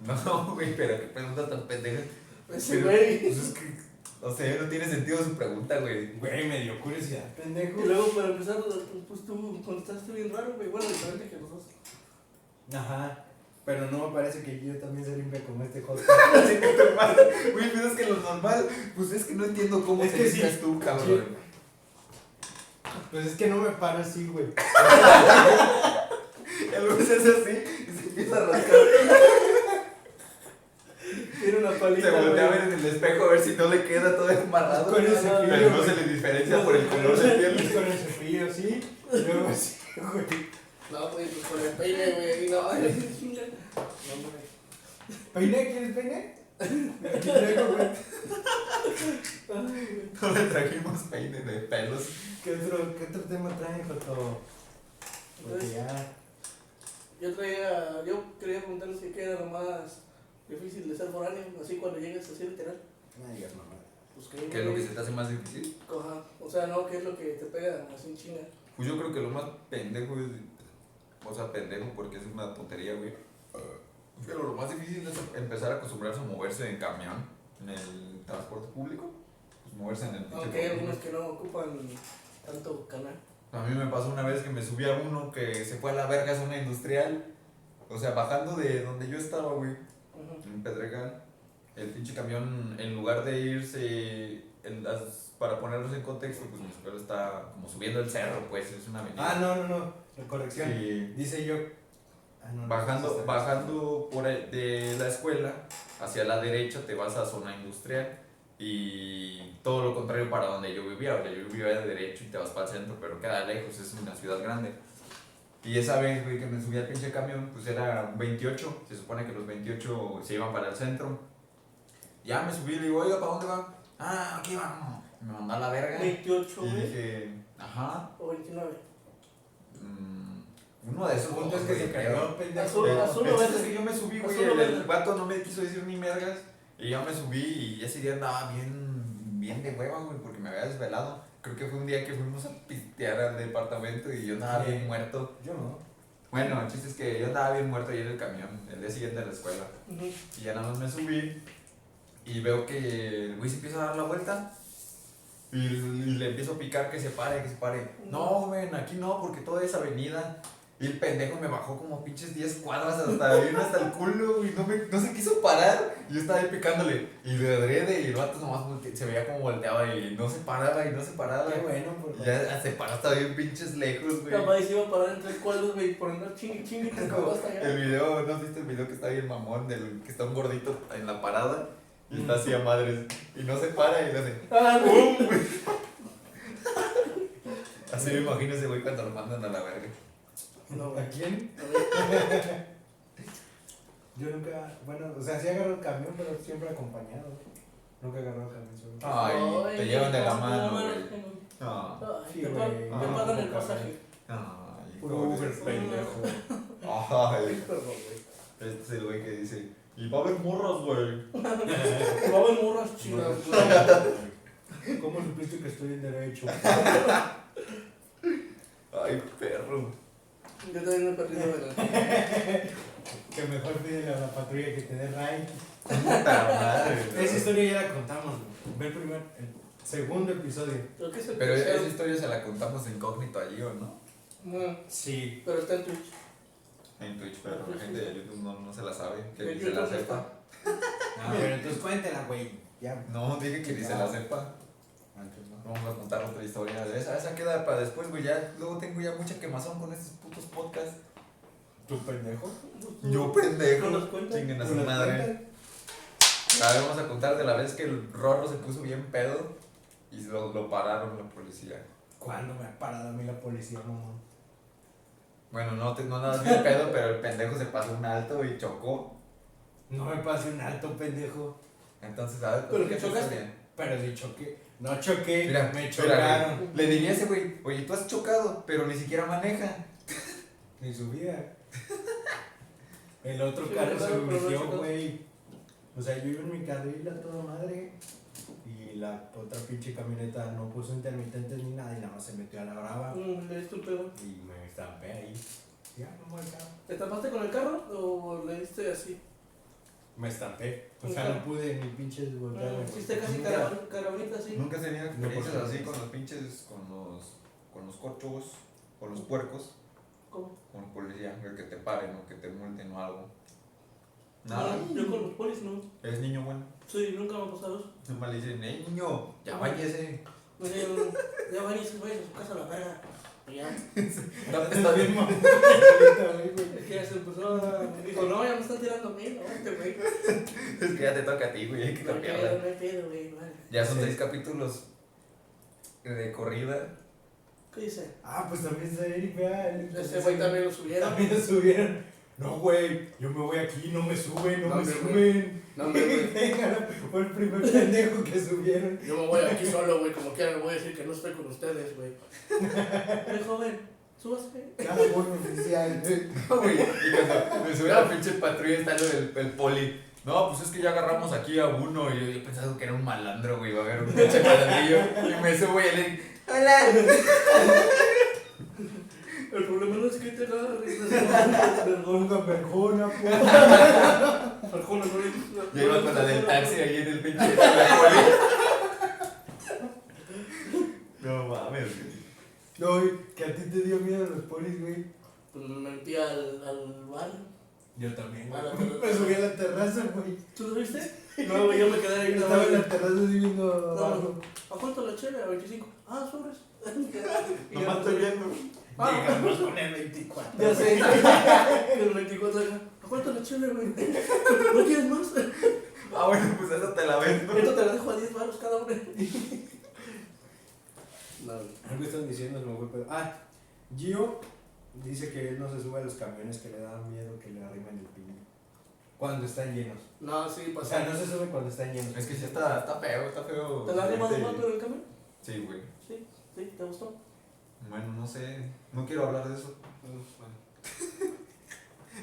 No, güey, pero qué pregunta tan pendeja. Pero, güey. Pues es que, o sea, no tiene sentido su pregunta, güey. Güey, me dio curiosidad, pendejo. Y luego, para empezar, pues tú contestaste bien raro, güey. Bueno, diferente que nosotros. Ajá. Pero no me parece que yo también se limpia como este. Chica tu madre. Güey, pero es que lo normal, pues es que no entiendo cómo Es te que sí. limpias tú, cabrón. Pues es que no me paro así, güey. Y luego se hace así empieza a rascar. Tiene una Se palita, voltea a ver en el espejo a ver si no le queda todo embarrado. Con el no, cepillo. Pero no se le diferencia por el color de piel. Con el cepillo y Luego así, güey. No, güey, pues con el peine, güey. No, no, güey. ¿Peine? ¿Quieres peine? Aquí traigo, güey. No le trajimos peine de pelos. ¿Qué otro, ¿Qué otro tema traen, Joto? Porque ya. Yo traía, yo quería preguntarles si qué era lo más difícil de ser foráneo, así cuando llegues así literal. No digas mamá. Pues que, ¿Qué es lo que se te hace más difícil? Ajá. O sea, no, ¿qué es lo que te pega así en chinga? Pues yo creo que lo más pendejo es. O sea, pendejo porque es una tontería, güey. Pero lo más difícil es empezar a acostumbrarse a moverse en camión, en el transporte público. Pues moverse en el pinche Aunque hay algunos que no ocupan tanto canal. A mí me pasó una vez que me subí a uno que se fue a la verga zona industrial. O sea, bajando de donde yo estaba, güey, en Pedregal. El pinche camión, en lugar de irse en las, para ponerlos en contexto, pues mi escuela está como subiendo el cerro, pues es una avenida. Ah, no, no, no. Corrección. Sí. Dice yo. Ah, no, Bajando, bajando por ahí de la escuela hacia la derecha te vas a zona industrial y todo lo contrario para donde yo vivía. O sea, yo vivía de derecho y te vas para el centro, pero queda lejos, es una ciudad grande. Y esa vez, güey, que me subí al pinche camión, pues era un 28. Se supone que los 28 se iban para el centro. Ya me subí y le digo, oiga, ¿para dónde va? Ah, aquí vamos. Me mandó a la verga. 28, Y güey. dije, ajá. O 29. mm, uno de esos El punto dos, es que se cayó, pendejo. Azul, azul verde. es que yo me subí, güey, Azul el, el vato no me quiso decir ni mergas. Y yo me subí y ese día andaba bien, bien de hueva, güey, porque me había desvelado. Creo que fue un día que fuimos a pistear al departamento y yo andaba Sí. bien muerto. Yo no. Bueno, el chiste es que yo andaba bien muerto ahí en el camión, el día siguiente de la escuela. Y ya nada más me subí y veo que el güey se empieza a dar la vuelta. Y, le empiezo a picar que se pare, que se pare. No, ven, aquí no, porque toda esa avenida. Y el pendejo me bajó como pinches 10 cuadras hasta hasta el culo y no, me, no se quiso parar. Y yo estaba ahí picándole. Y de adrede y el vato nomás se veía como volteaba y no se paraba y no se paraba. Qué bueno, por ya se paró hasta bien pinches lejos, güey. Capaz se iba a parar entre cuadros, güey, por andar chingue chingue se como hasta allá. el video, ¿no has visto el video que está bien mamón? Del que está un gordito en la parada y está así a madres y no se para y le hace Ah, güey. Güey. Así me imagino ese güey cuando lo mandan a la verga. No, ¿A quién? Yo nunca. Bueno, o sea, sí agarro el camión, pero siempre acompañado. Nunca agarro el camión solo. Ay, te llevan de la mano, güey. Ay, Ah, Sí, te, güey. pa- te Ah, pagan el poca, pasaje. ay, Puro. Uber pendejo. Ay, este es el güey que dice, y va a haber morras, güey. Va a haber morras chidas, güey. ¿Cómo supiste que estoy en derecho? Ay, perro. Yo también me he perdido de la. Que mejor pídele a la patrulla que te dé ray. Puta madre. Esa historia ya la contamos, güey. Ve el primer, el segundo episodio. Creo que es el Pero tercero. esa historia se la contamos incógnito allí, ¿o no? Bueno, Sí. pero está en Twitch. En Twitch, pero la gente de YouTube no, no se la sabe. Que En ni se la sepa. Ah, pero entonces cuéntela, güey. Ya. No, dije que ni se la sepa. Vamos a contar otra historia. Esa, esa queda para después, güey. Ya, luego tengo ya mucha quemazón con estos putos podcasts. ¿Tu pendejo? Yo pendejo. Chinguen a ¿Tú su madre. cuentas? A ver, vamos a contar de la vez que el Rorro se puso bien pedo y lo, lo pararon la policía. ¿Cuándo me ha parado a mí la policía, mamón? Bueno, no, te, no nada bien pedo, pero el pendejo se pasó un alto y chocó. No me pase un alto, pendejo. Entonces, a ver, ¿Pero ¿qué que chocaste? Pero si choqué. No choqué, Mira, me chocaron. Le diría a ese güey, oye, tú has chocado, pero ni siquiera maneja. Ni su vida. El otro carro se chocó. güey. O sea, yo iba en mi carril a toda madre. Y la otra pinche camioneta no puso intermitentes ni nada y nada más se metió a la brava. Mm, Le diste un pedo. Y me estampé ahí. Ya, no me carro. ¿Te tapaste con el carro o le diste así? Me estampé. O sea, no pude ni pinches voltear. Mm, güey. Hiciste casi Nunca. carab- carabinita así. Nunca has tenido experiencias No, así con los pinches, con los, con los cochos, con los puercos, ¿Cómo? con los policías, el que te paren o que te multen o algo. Nada. No, yo con los polis no. Eres niño bueno. Sí, nunca me ha pasado eso. Nomás le dicen, hey niño, ya váyese. Me dijeron, ya van y se vayan a su casa a la verga. Ya. Está bien, mamá. Es que ya se empezó a. Dijo, no, ya me están tirando a mí, no, este güey. Es que ya te toca a ti, güey, hay que No cambiarla. no hay pedo, güey, vale. Ya son seis capítulos de corrida. ¿Qué dice? Ah, pues también está Eric, vea. Eric, Ese güey también lo subieron. También lo subieron. No, güey, yo me voy aquí, no me suben, no, No, me hombre, suben. No, hombre, güey. Fue el primer pendejo que subieron. Yo me voy aquí solo, güey, como quiera, le voy a decir que no estoy con ustedes, güey. Eh, joven, súbase. Cada buen oficial. Güey, y cuando me sube a la pinche patrulla está lo del el poli. No, pues es que ya agarramos aquí a uno y yo, yo pensaba que era un malandro, güey, iba a haber un pinche malandrillo. Y me subo y él, hola. El problema no es que te agarres. Perdón. Ponga perjona, po. Arjona, no Ya iba con la del taxi ahí en el pinche la poli. No mames. No, güey, que a ti te dio miedo los polis, güey. Pues me metí al, al bar. Yo también, güey. Me subí a la terraza, güey. ¿Tú lo viste? No, güey, yo me quedé ahí la Estaba en la terraza así viendo abajo. ¿A cuánto la chela? ¿A 25? Ah, sobres. Y ya Nomás estoy viendo. Ah. Llegamos con el 24. Ya sé. El 24 acá. ¿A cuánto la chela, güey? ¿No quieres más? Ah, bueno, pues esa te la vendo. Esto te la dejo a 10 baros cada uno. No, güey. Algo están diciendo, se me pedo. Ah, Gio dice que él no se sube a los camiones que le dan miedo que le arrimen el piño. Cuando están llenos. No, sí, O pasa. sea, no se sube cuando están llenos. Es que sí está, está feo, está feo. ¿Te la llevado Sí. mal en el camión? Sí, güey. Sí, sí, ¿te gustó? Bueno, no sé. No quiero hablar de eso.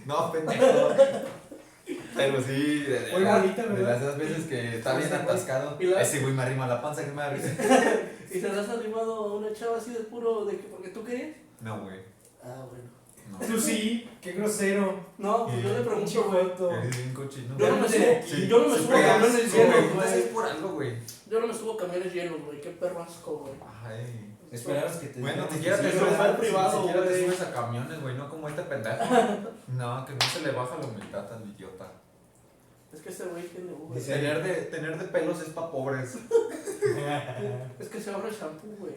No, pendejo. Pero sí, de, de, de las esas veces que está bien atascado. ¿Y la- Ese güey me arrima la panza que me da risa. ¿Y te la has animado a una chava así de puro de que porque tú querías? No, güey. Ah, bueno. No. Tú sí, qué grosero. No, pues yo le pregunto, güey. joto. Eres bien cochino. Yo no me subo, yo no me Sí, subo a camiones llenos, güey. Por algo. Yo no me subo a camiones llenos, güey. Qué perro asco, güey. Ay. Esperabas que te Bueno, ni siquiera que te subes al privado, Ni siquiera te güey. subes a camiones, güey. No como este pendejo. No, que no se le baja la humildad tan idiota. Es que ese güey tiene Uber. Dice- Tener de, tener de pelos es pa' pobres. Es que se ahorra el shampoo, güey.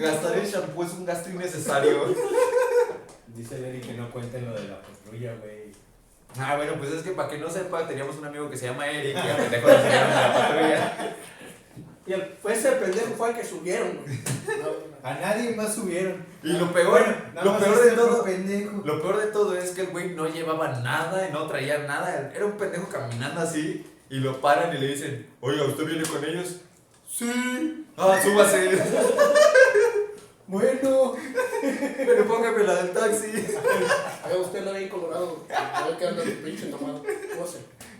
Gastar el shampoo es un gasto innecesario. Dice Larry que no cuenten lo de la patrulla, güey. Ah, bueno, pues es que para que no sepa, teníamos un amigo que se llama Eric, y a pendejo subieron a la patrulla. Y el, fue ese pendejo fue el que subieron, güey. A nadie más subieron. Y lo peor, Nada lo peor este de otro todo, pendejo. lo peor de todo es que el güey no llevaba nada, no traía nada, era un pendejo caminando así, y lo paran y le dicen, oiga, ¿usted viene con ellos? Sí. Ah, súbase. Bueno. Pero póngame la del taxi. Oiga, usted anda bien colorado. A ver qué anda tu pinche tomado.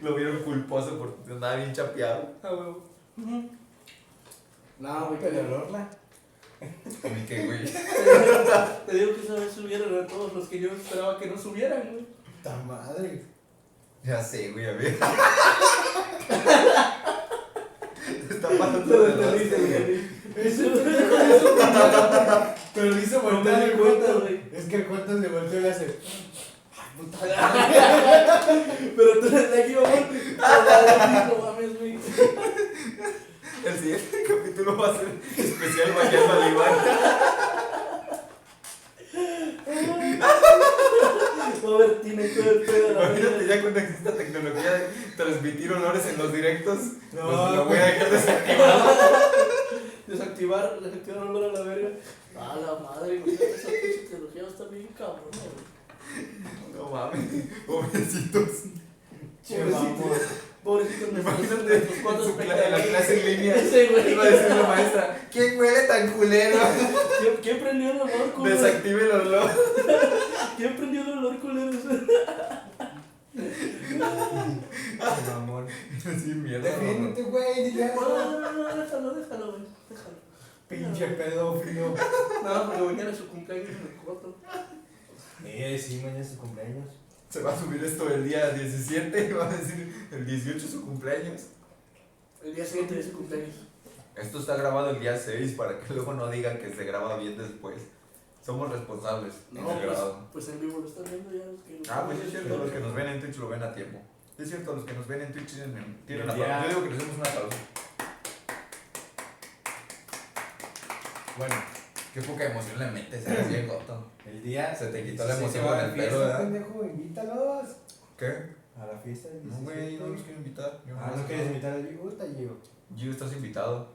Lo vieron culposo porque andaba bien chapeado. Ah, huevo. No, güey, ¿Pero Orla? Ni que, güey. te digo que esa vez subieron a todos los que yo esperaba que no subieran, güey. ¡Ta madre! Ya sé, güey, a ver. Está pasando de rosca, güey. Pero le hizo voltear el cuenta, cuento. güey. Es que el cuento le volteó y le hace. ¡Ay, puta madre! Pero tú eres de aquí, mamá. No mames, güey. El siguiente capítulo va a ser especial al Iván. Va a ver, tiene todo el pedo la Imagínate ya cuando exista tecnología de transmitir olores en los directos. No, pues lo voy a dejar desactivado. Desactivar, desactivar olor a la verga. A la madre, güey. Esa pinche tecnología va a estar bien cabrón, güey. No mames, pobrecitos. Che, vamos. Pobrecitos nuestros, nuestros cla- en la clase en línea. Ese güey. Iba a decir la maestra, ¿quién huele tan culero? ¿Quién, ¿Quién prendió el olor culero? Desactive el olor. ¿Quién prendió el olor culero? Che, mamón. Sin mierda. Defiéndete, güey, dile No, algo. no, no, no, déjalo, déjalo, güey. Déjalo. Pinche pedófilo. No, porque mañana es su cumpleaños en el coto. Eh, sí, mañana es su cumpleaños. Se va a subir esto el día 17 y va a decir el 18 es su cumpleaños. El día siguiente de su cumpleaños. Esto está grabado el día 6 para que luego no digan que se graba bien después. Somos responsables No, en el pues, grabado. pues en vivo lo están viendo ya. Los que Ah, pues es cierto, los que nos ven en Twitch lo ven a tiempo. Es cierto, los que nos ven en Twitch tienen, tienen Ya. aplauso. Yo digo que les demos un aplauso. Bueno, Qué poca emoción le metes, eres bien goto. el día. Se te quitó la 16 emoción con a el pelo, ¿verdad? pendejo, invítalos. ¿Qué? A la fiesta del No, 17. güey, no los quiero invitar. Yo Ah, ¿no quieres invitar a Gio? Puta, Gio. Gio, estás invitado.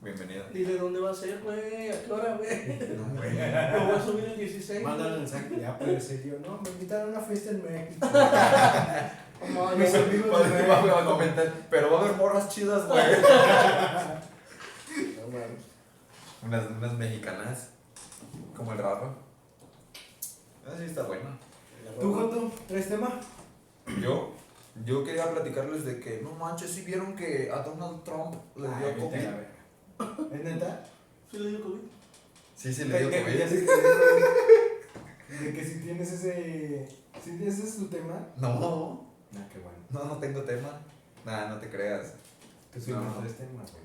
Bienvenido. Dile dónde va a ser, güey, a qué hora, güey. No, güey. Lo voy a subir el 16. Mándale un mensaje, ya puede ser yo. No, me invitaron a una fiesta en México. No, Mis no, amigos de a México. comentar, pero va a haber morras chidas, güey. no, mames. Unas, unas mexicanas, como el raro. Así está bueno. ¿Tú, Joto, traes tema? Yo, yo quería platicarles de que, no manches, si vieron que a Donald Trump le dio Ay, COVID. verga. ¿Es neta? ¿Sí le dio COVID? Sí, sí, le dio COVID. De que si tienes ese. Si ese es tu tema. No, Ah, qué bueno. no, no tengo tema. Nada, no te creas. Tú siempre No. traes tema, güey.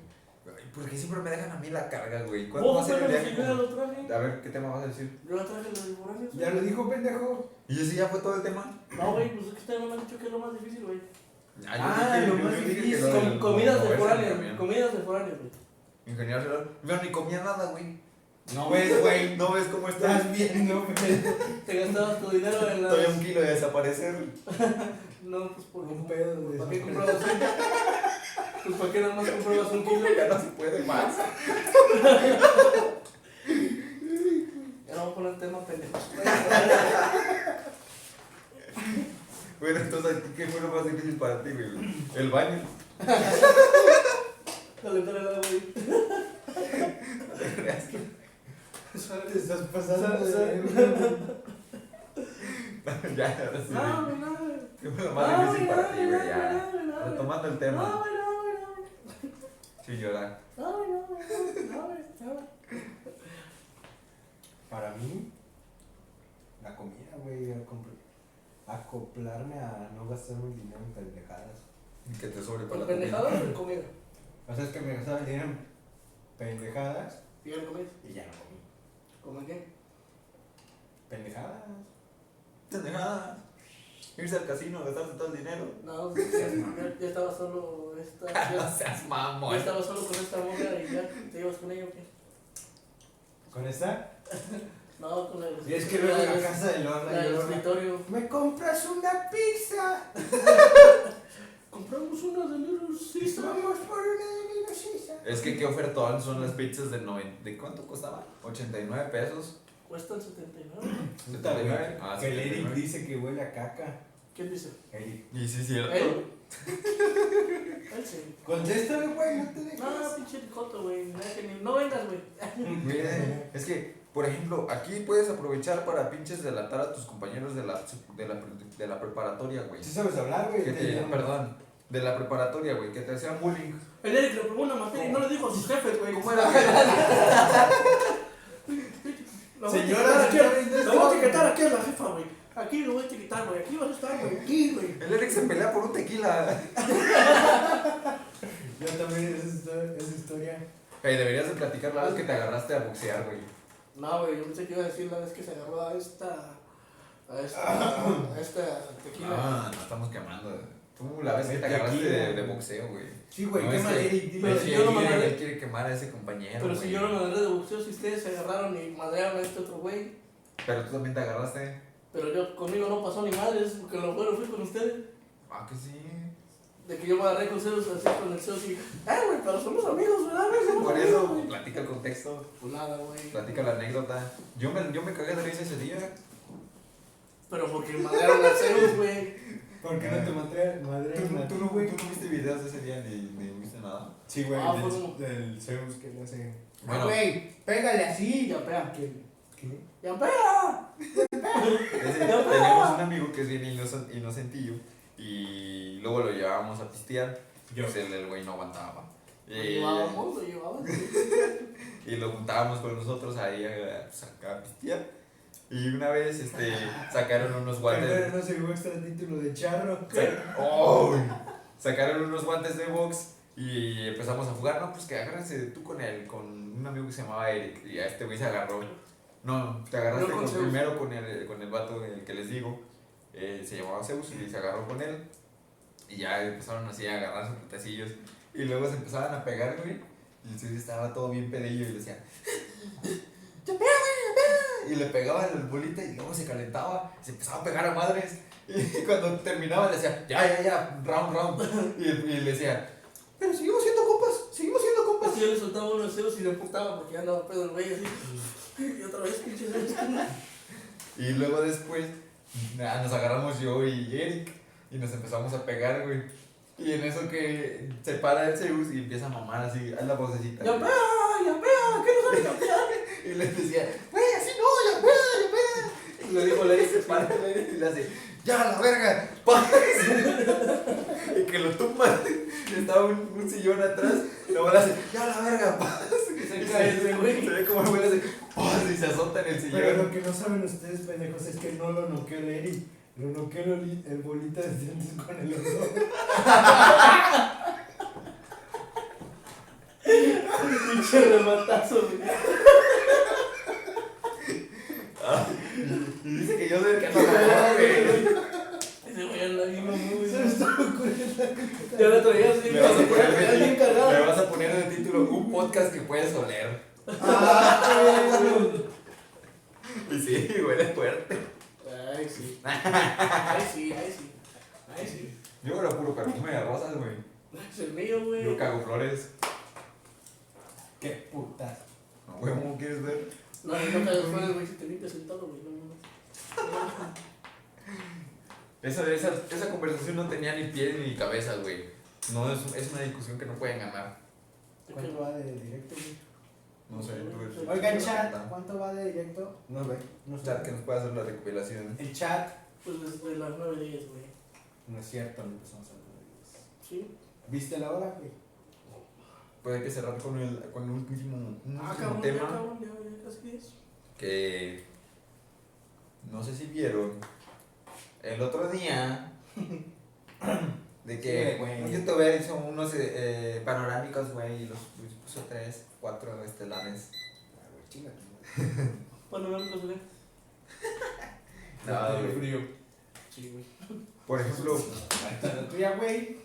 Ay, ¿Por qué siempre me dejan a mí la carga, güey? ¿Cuándo va a ¿Vos ser el viaje? A ver, ¿qué tema vas a decir? Yo ya traje los foráneos. Ya lo dijo, pendejo. ¿Y ese ya fue todo el tema? No, güey, pues es que ustedes no me han dicho que es lo más difícil, güey. Ah, lo más difícil, lo Com- comidas de foráneos, comidas de foráneos, güey. Ingeniero celular. Yo ni comía nada, güey. No ves, güey. No ves cómo estoy. Estás bien, no, pendejo. Te gastabas tu dinero en Estoy a un kilo de desaparecer. No, pues por Un pedo ¿Para qué comprabas un Pues para qué nada más comprabas un kilo. Ya no se puede más. Ya no voy a poner tema pendejo. Bueno, entonces, ¿qué fue lo más difícil para ti, güey? El baño. Calentar el agua, güey. Te estás pasando Sa- sa- de ya, ahora sí. No, güey. güey, no, güey. ¿Qué fue lo No, más difícil güey, para no, ti, güey? Ya. no, no. Retomando el No, tema. güey, no, güey, no, güey. Sí, llorar. No, güey, no, güey, no, no, güey, no. Para mí, la comida, güey. acopl- Acoplarme a no gastar mi dinero en pendejadas. Que te sobre para ¿Con la pendejadas comida. o en comida? O sea, es que me gastaba el dinero en pendejadas ¿Y en comida? y ya no comí. ¿Cómo qué? Pendejadas. Pendejadas. Irse al casino, gastarse todo el dinero. No, ya, ya- ya estaba solo esta... No Ya, seas ya mamón. estaba solo con esta morra y ya te ibas con ella, ¿o qué? ¿Con esta? No, con el... Y es que luego en la casa de Lorna La y escritorio. ¿Me compras una pizza? Compramos una de Little Y Caesar. vamos por una de Little Caesar. Es que qué ofertón son las pizzas de 90. ¿De cuánto costaban? 89 pesos. Cuestan 79. Puta, güey, Ah, que el 79. Eric dice que huele a caca. ¿Quién dice? Eric. Y sí, cierto. Él. Él sí. Contéstale, güey, no te dejes. No, pinche ricoto, güey. No vengas, güey. Miren, es que, por ejemplo, aquí puedes aprovechar para pinches delatar a tus compañeros de la, de la, de la preparatoria, güey. Sí sabes hablar, güey. Que te perdón, de la preparatoria, güey, que te hacían bullying. El Eric le probó una materia y no le dijo a sus jefes, güey. ¿Cómo era? Voy a Señora, etiquetar aquí, señora, la voy a etiquetar aquí a la jefa, güey. Aquí lo voy a etiquetar, güey. Aquí vas a estar, güey. Aquí, güey. El Eric se pelea por un tequila. Yo también, esa historia. Esa historia. Hey, deberías de platicar la vez que te agarraste a boxear, güey. No, güey. Yo pensé que iba a decir la vez que se agarró a esta. A esta. A esta tequila. Ah, no estamos quemando. Tú la vez que te agarraste de, de boxeo, güey. Sí, güey, No, qué es mal que- Eric, Él si quiere- yo no me él agarré- quiere quemar a ese compañero, Pero si yo no me agarré de boxeo, si ustedes se agarraron y madrearon a este otro güey. Pero tú también te agarraste. Pero yo conmigo no pasó ni madres, porque lo bueno fui con ustedes. Ah, que sí. De que yo me agarré con Zeus así con el Zeus y. ¡Eh, güey! Pero somos amigos, ¿verdad, güey? Somos Por amigos, eso, güey. platica el contexto. Pues nada, güey. Platica la anécdota. Yo me, yo me cagué de risa ese día. Pero porque madrearon a Zeus, güey. ¿Por qué no te madre, madre ¿Tú, a tú, no, güey? tú no viste videos de ese día ni, ni viste nada. Sí, güey, Ah, del, Zeus que le hace. Bueno. Ah, güey, pégale así. Ya pega. ¿Qué? ¿Qué? ¡Ya pega! Teníamos un amigo que es bien inoc- inocentillo y luego lo llevábamos a pistear. Yo. Pues el, el güey no aguantaba. Lo Y, llevábamos, lo llevábamos. y lo juntábamos con nosotros ahí a, pues, acá a pistear. Y una vez este, sacaron unos guantes. No se vio extra título de charro. ¡Oh! Sacaron unos guantes de box y empezamos a jugar. No, pues que agárrense tú con él, con un amigo que se llamaba Eric. Y a este güey se agarró. No, te agarraste No con primero con el, con el vato el que les digo. Eh, se llamaba Zeus y se agarró con él. Y ya empezaron así a agarrarse putacillos. Y luego se empezaban a pegar, güey. Y el Zeus estaba todo bien pedillo y le decía. "Ya pega, güey, ya pega". Y le pegaba el bolita y luego se calentaba. Y se empezaba a pegar a madres. Y cuando terminaba le decía, ya, ya, ya, round, round. Y, y le decía, pero seguimos siendo compas, seguimos siendo compas. yo le soltaba unos ceros y le emputaba porque ya andaba pedo el güey así. Y otra vez, pinche. Y luego después nada, nos agarramos yo y Eric y nos empezamos a pegar, güey. Y en eso que se para el Zeus y empieza a mamar así, a la vocecita. Ya vea, ya vea, ¿qué no sabe campear? Y le decía, güey, así no, ya vea, ya lo dijo Larry, se para Larry y le hace, ya la verga, paz. y que lo tumba. Estaba un, un sillón atrás, y luego le hace, ya la verga, paz. Y se cae ese güey. Se ve como el güey le hace, paz, y se azota en el Pero sillón. lo que no saben ustedes, pendejos, es que no lo noqueó el Eri. Lo noqueó el, el bolita de dientes con el oso. Pinche rematazo, güey. Y dice que yo soy el que no. Ese güey anda bien güey. Se me estaba ocurriendo. Ya la traía así, Le vas a poner bien cargado. le vas a poner de título un podcast que puedes oler. Ah, güey. Y sí, huele fuerte. Ay, sí. Ay, sí, ay, sí. Ay, sí. Yo era puro perfume de rosas, güey. Es el mío, güey. Yo cago flores. Qué putas. Güey, ¿cómo quieres ver? No, no fuera, güey, si te limpias el todo, güey. No, no, Esa, esa, esa conversación no tenía ni pies ni cabeza, güey. No, es, es una discusión que no pueden ganar. no. ¿Cuánto va de directo, güey? No sé, tú eres- Oigan, chat, ¿cuánto va de directo? No ve. No sé. Chat que nos pueda hacer la recopilación. El chat. Pues desde las 9 días, güey. No es cierto, no empezamos a hablar Sí. ¿Viste la hora, güey? Pues hay que cerrar con, el, con un último, un Ah, último cabrón, ya, tema. cabrón, ya, ya casi 10. que no sé si vieron el otro día de que Sí, un youtuber hizo unos eh, eh, panorámicos, güey, y los puso tres, cuatro estelares. Ah, güey, no me güey. No, Todo güey. frío. Sí, güey. Por ejemplo, la tuya, güey.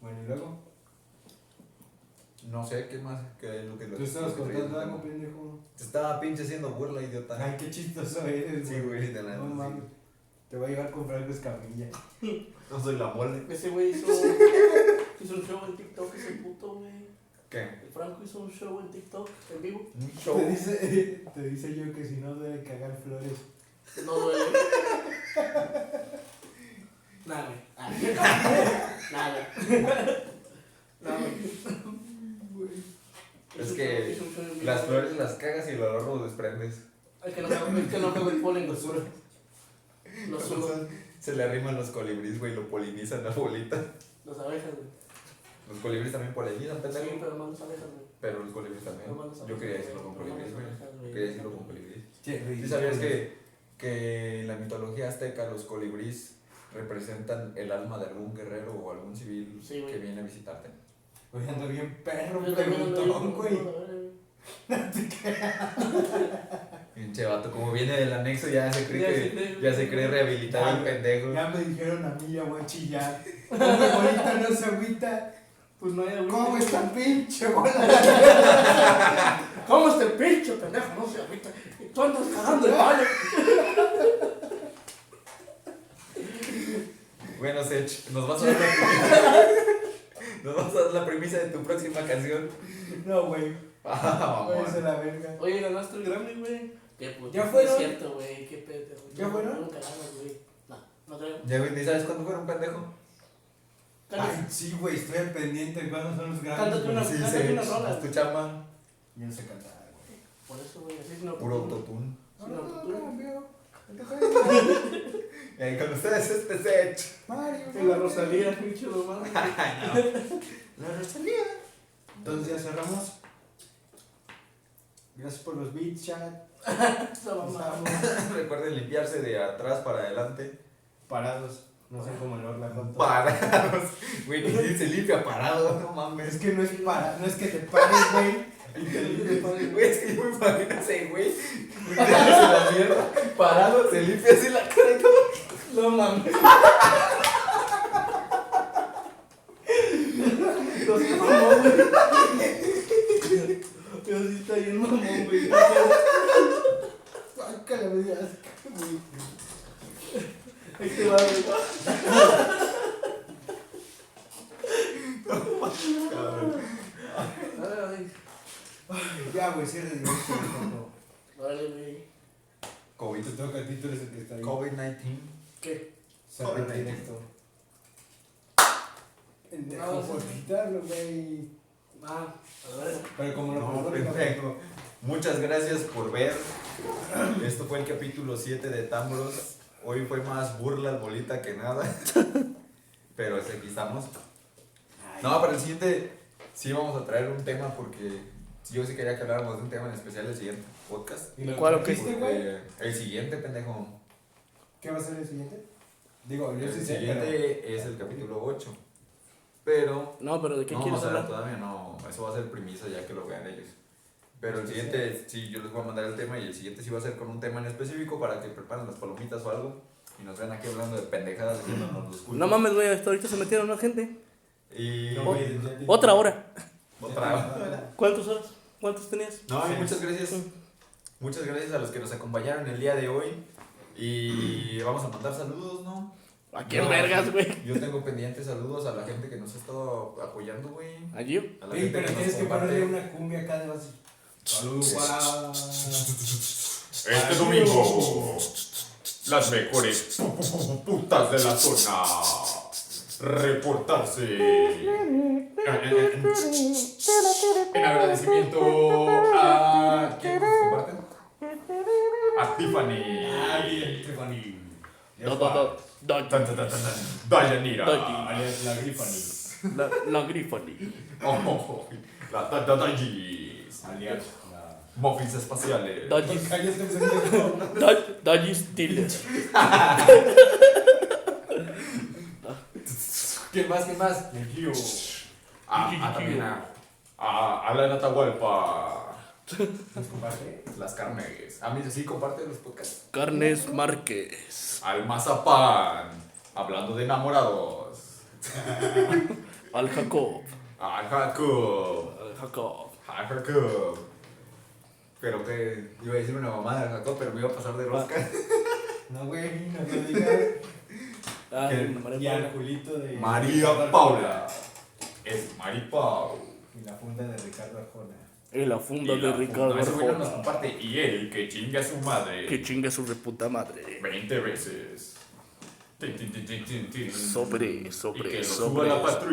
Bueno, y luego. No sé qué más que es lo que lo Tú estabas contando algo, pendejo. Te estaba pinche haciendo burla, idiota. Ay, qué chistoso eres, Sí, güey, de la No neta, mames. Te voy a llevar con Franco Escamilla. No soy la mole. Ese güey hizo, hizo un show en TikTok, ese puto, güey. ¿Qué? El Franco hizo un show en TikTok en vivo. Un Te show. dice, te dice yo que si no debe cagar flores. No duele. Nada, güey. Ah. Nada. Nada, güey. Es que Las flores las cagas y el olor lo desprendes. Es que no que no cago el polen, lo sudo. Se le arriman los colibríes, güey, lo polinizan la bolita. Las abejas, güey. Los colibríes también polinizan, Sí, pendejo. pero más las abejas, güey. Pero los colibríes también. Yo quería decirlo con colibríes, güey. Quería decirlo con colibríes. ¿Sí sabías que, que en la mitología azteca los colibríes representan el alma de algún guerrero o algún civil Sí, que viene a visitarte? Hoy ando bien perro, preguntón, güey. a ver, güey. Pinche vato, como viene del anexo ya se cree Ya que se cree- ya se cree rehabilitado el pendejo. Ya me dijeron a mí, ya voy a chillar. Como ahorita no se agüita. Pues no hay agüita. ¿Cómo está pinche bola? ¿Cómo está el pinche pendejo? No se agüita. Y tú andas cagando el palo. Bueno, Sech, nos vas a premisa. nos vas a dar la premisa de tu próxima canción. No, güey. Ah, mamón. Váyanse a la verga. Oye, ganaste el Grammy, güey. Qué puto. ¿Ya fueron? Es cierto, güey. Qué pedo. ¿Ya fueron? Nunca ganas, güey. No, no creo. Ya, güey, ¿ni sabes cuándo fueron, pendejo? Ay, sí, güey, estoy al pendiente. ¿Cuándo son los grandes? Cántate una- güey? Sí, cántate una rola. es tu chamba. Yo no sé cantar, güey. Por eso, güey. Así es no. Puro autotune. ahí con ustedes este Sech. Mario. En la Rosalía, pinche mamá. La Rosalía. Entonces ya cerramos. Gracias por los beats, chat. Recuerden limpiarse de atrás para adelante. parados. No sé cómo el Orla contó. Parados. Güey, ni se limpia parado, no mames. Es que no es para, no es que te pares, güey. Y te. Güey, es que yo me imagino ese güey. Metiéndose la mierda. Parado, se limpia así la cara y todo. No mames. Los mamón, güey. Pero sí está bien mamón, güey. Sácale, güey. Este va, güey. Ya, güey, Órale, güey. COVID. Te toca a ti, tú eres el que está ahí. COVID-19. Cerrar COVID-19. directo. Pendejo, No, por quitarlo, güey. Ah, a ver. Pero como lo No, pendejo. Muchas gracias por ver. Esto fue el capítulo 7 de Tambros. Hoy fue más burla bolita que nada. Pero es aquí estamos. No, para el siguiente sí vamos a traer un tema porque yo sí quería que habláramos de un tema en especial el siguiente podcast. ¿Y ¿Cuál o qué? el siguiente, pendejo. ¿Qué va a ser el siguiente? Digo, yo El sí sé, siguiente pero... es el capítulo 8. Pero No, pero ¿de qué no, quieres o sea, hablar? todavía no. Eso va a ser premisa ya que lo vean ellos. Pero el siguiente, sí, yo les voy a mandar el tema y el siguiente sí va a ser con un tema en específico para que preparen las palomitas o algo y nos vean aquí hablando de pendejadas haciéndonos los cultos. No mames, güey, hasta ahorita se metieron, ¿no, gente? Y No, güey, ya te- Otra hora. otra. ¿Cuántas horas? ¿Cuántas tenías? No, Sí. muchas gracias. Muchas gracias a los que nos acompañaron el día de hoy. Y vamos a mandar saludos, ¿no? ¿A quién No, vergas, güey? Yo tengo pendientes saludos a la gente que nos ha estado apoyando, güey. ¿A Gio? A la gente pero nos tienes que ponerle una cumbia acá de base. Saludos. Este domingo, las mejores pu- pu- pu- putas de la zona. Reportarse. En agradecimiento a. ¿Quién nos comparten? A Tiffany. Ah, bien, Tiffany. Do, do, do, do- Tan, tan, tan, tan, tan. Dayanira. Alias la Tiffany. La, la Grifani. Oh, la da- da- Dayis. Alias la... Muffins espaciales. Pendejo. Dodgy Stiller. ¿Quién más? ¿Quién más? Megio. A, a también a. A, a la Natahualpa. ¿Nos comparte? Las carnes. A mí sí comparte los podcasts. Carnes Márquez. Al mazapán. Hablando de enamorados. Al Jacob. A Jacob. Al Jacob. A Jacob. Pero que iba a decir una mamada de Jacob, pero me iba a pasar de rosca. No, güey, no lo digas. Ay, ¿Qué? Y al Julito de... María Paula. Es Mari Pau. Y la funda de Ricardo Arjona. Y la funda Y de la Ricardo funda- nos comparte. Y él, que chingue a su madre. Que chingue su reputa madre. 20 veces. Tin, tin, tin. Sobre, Y sobre, que sobre. suba a la patrulla.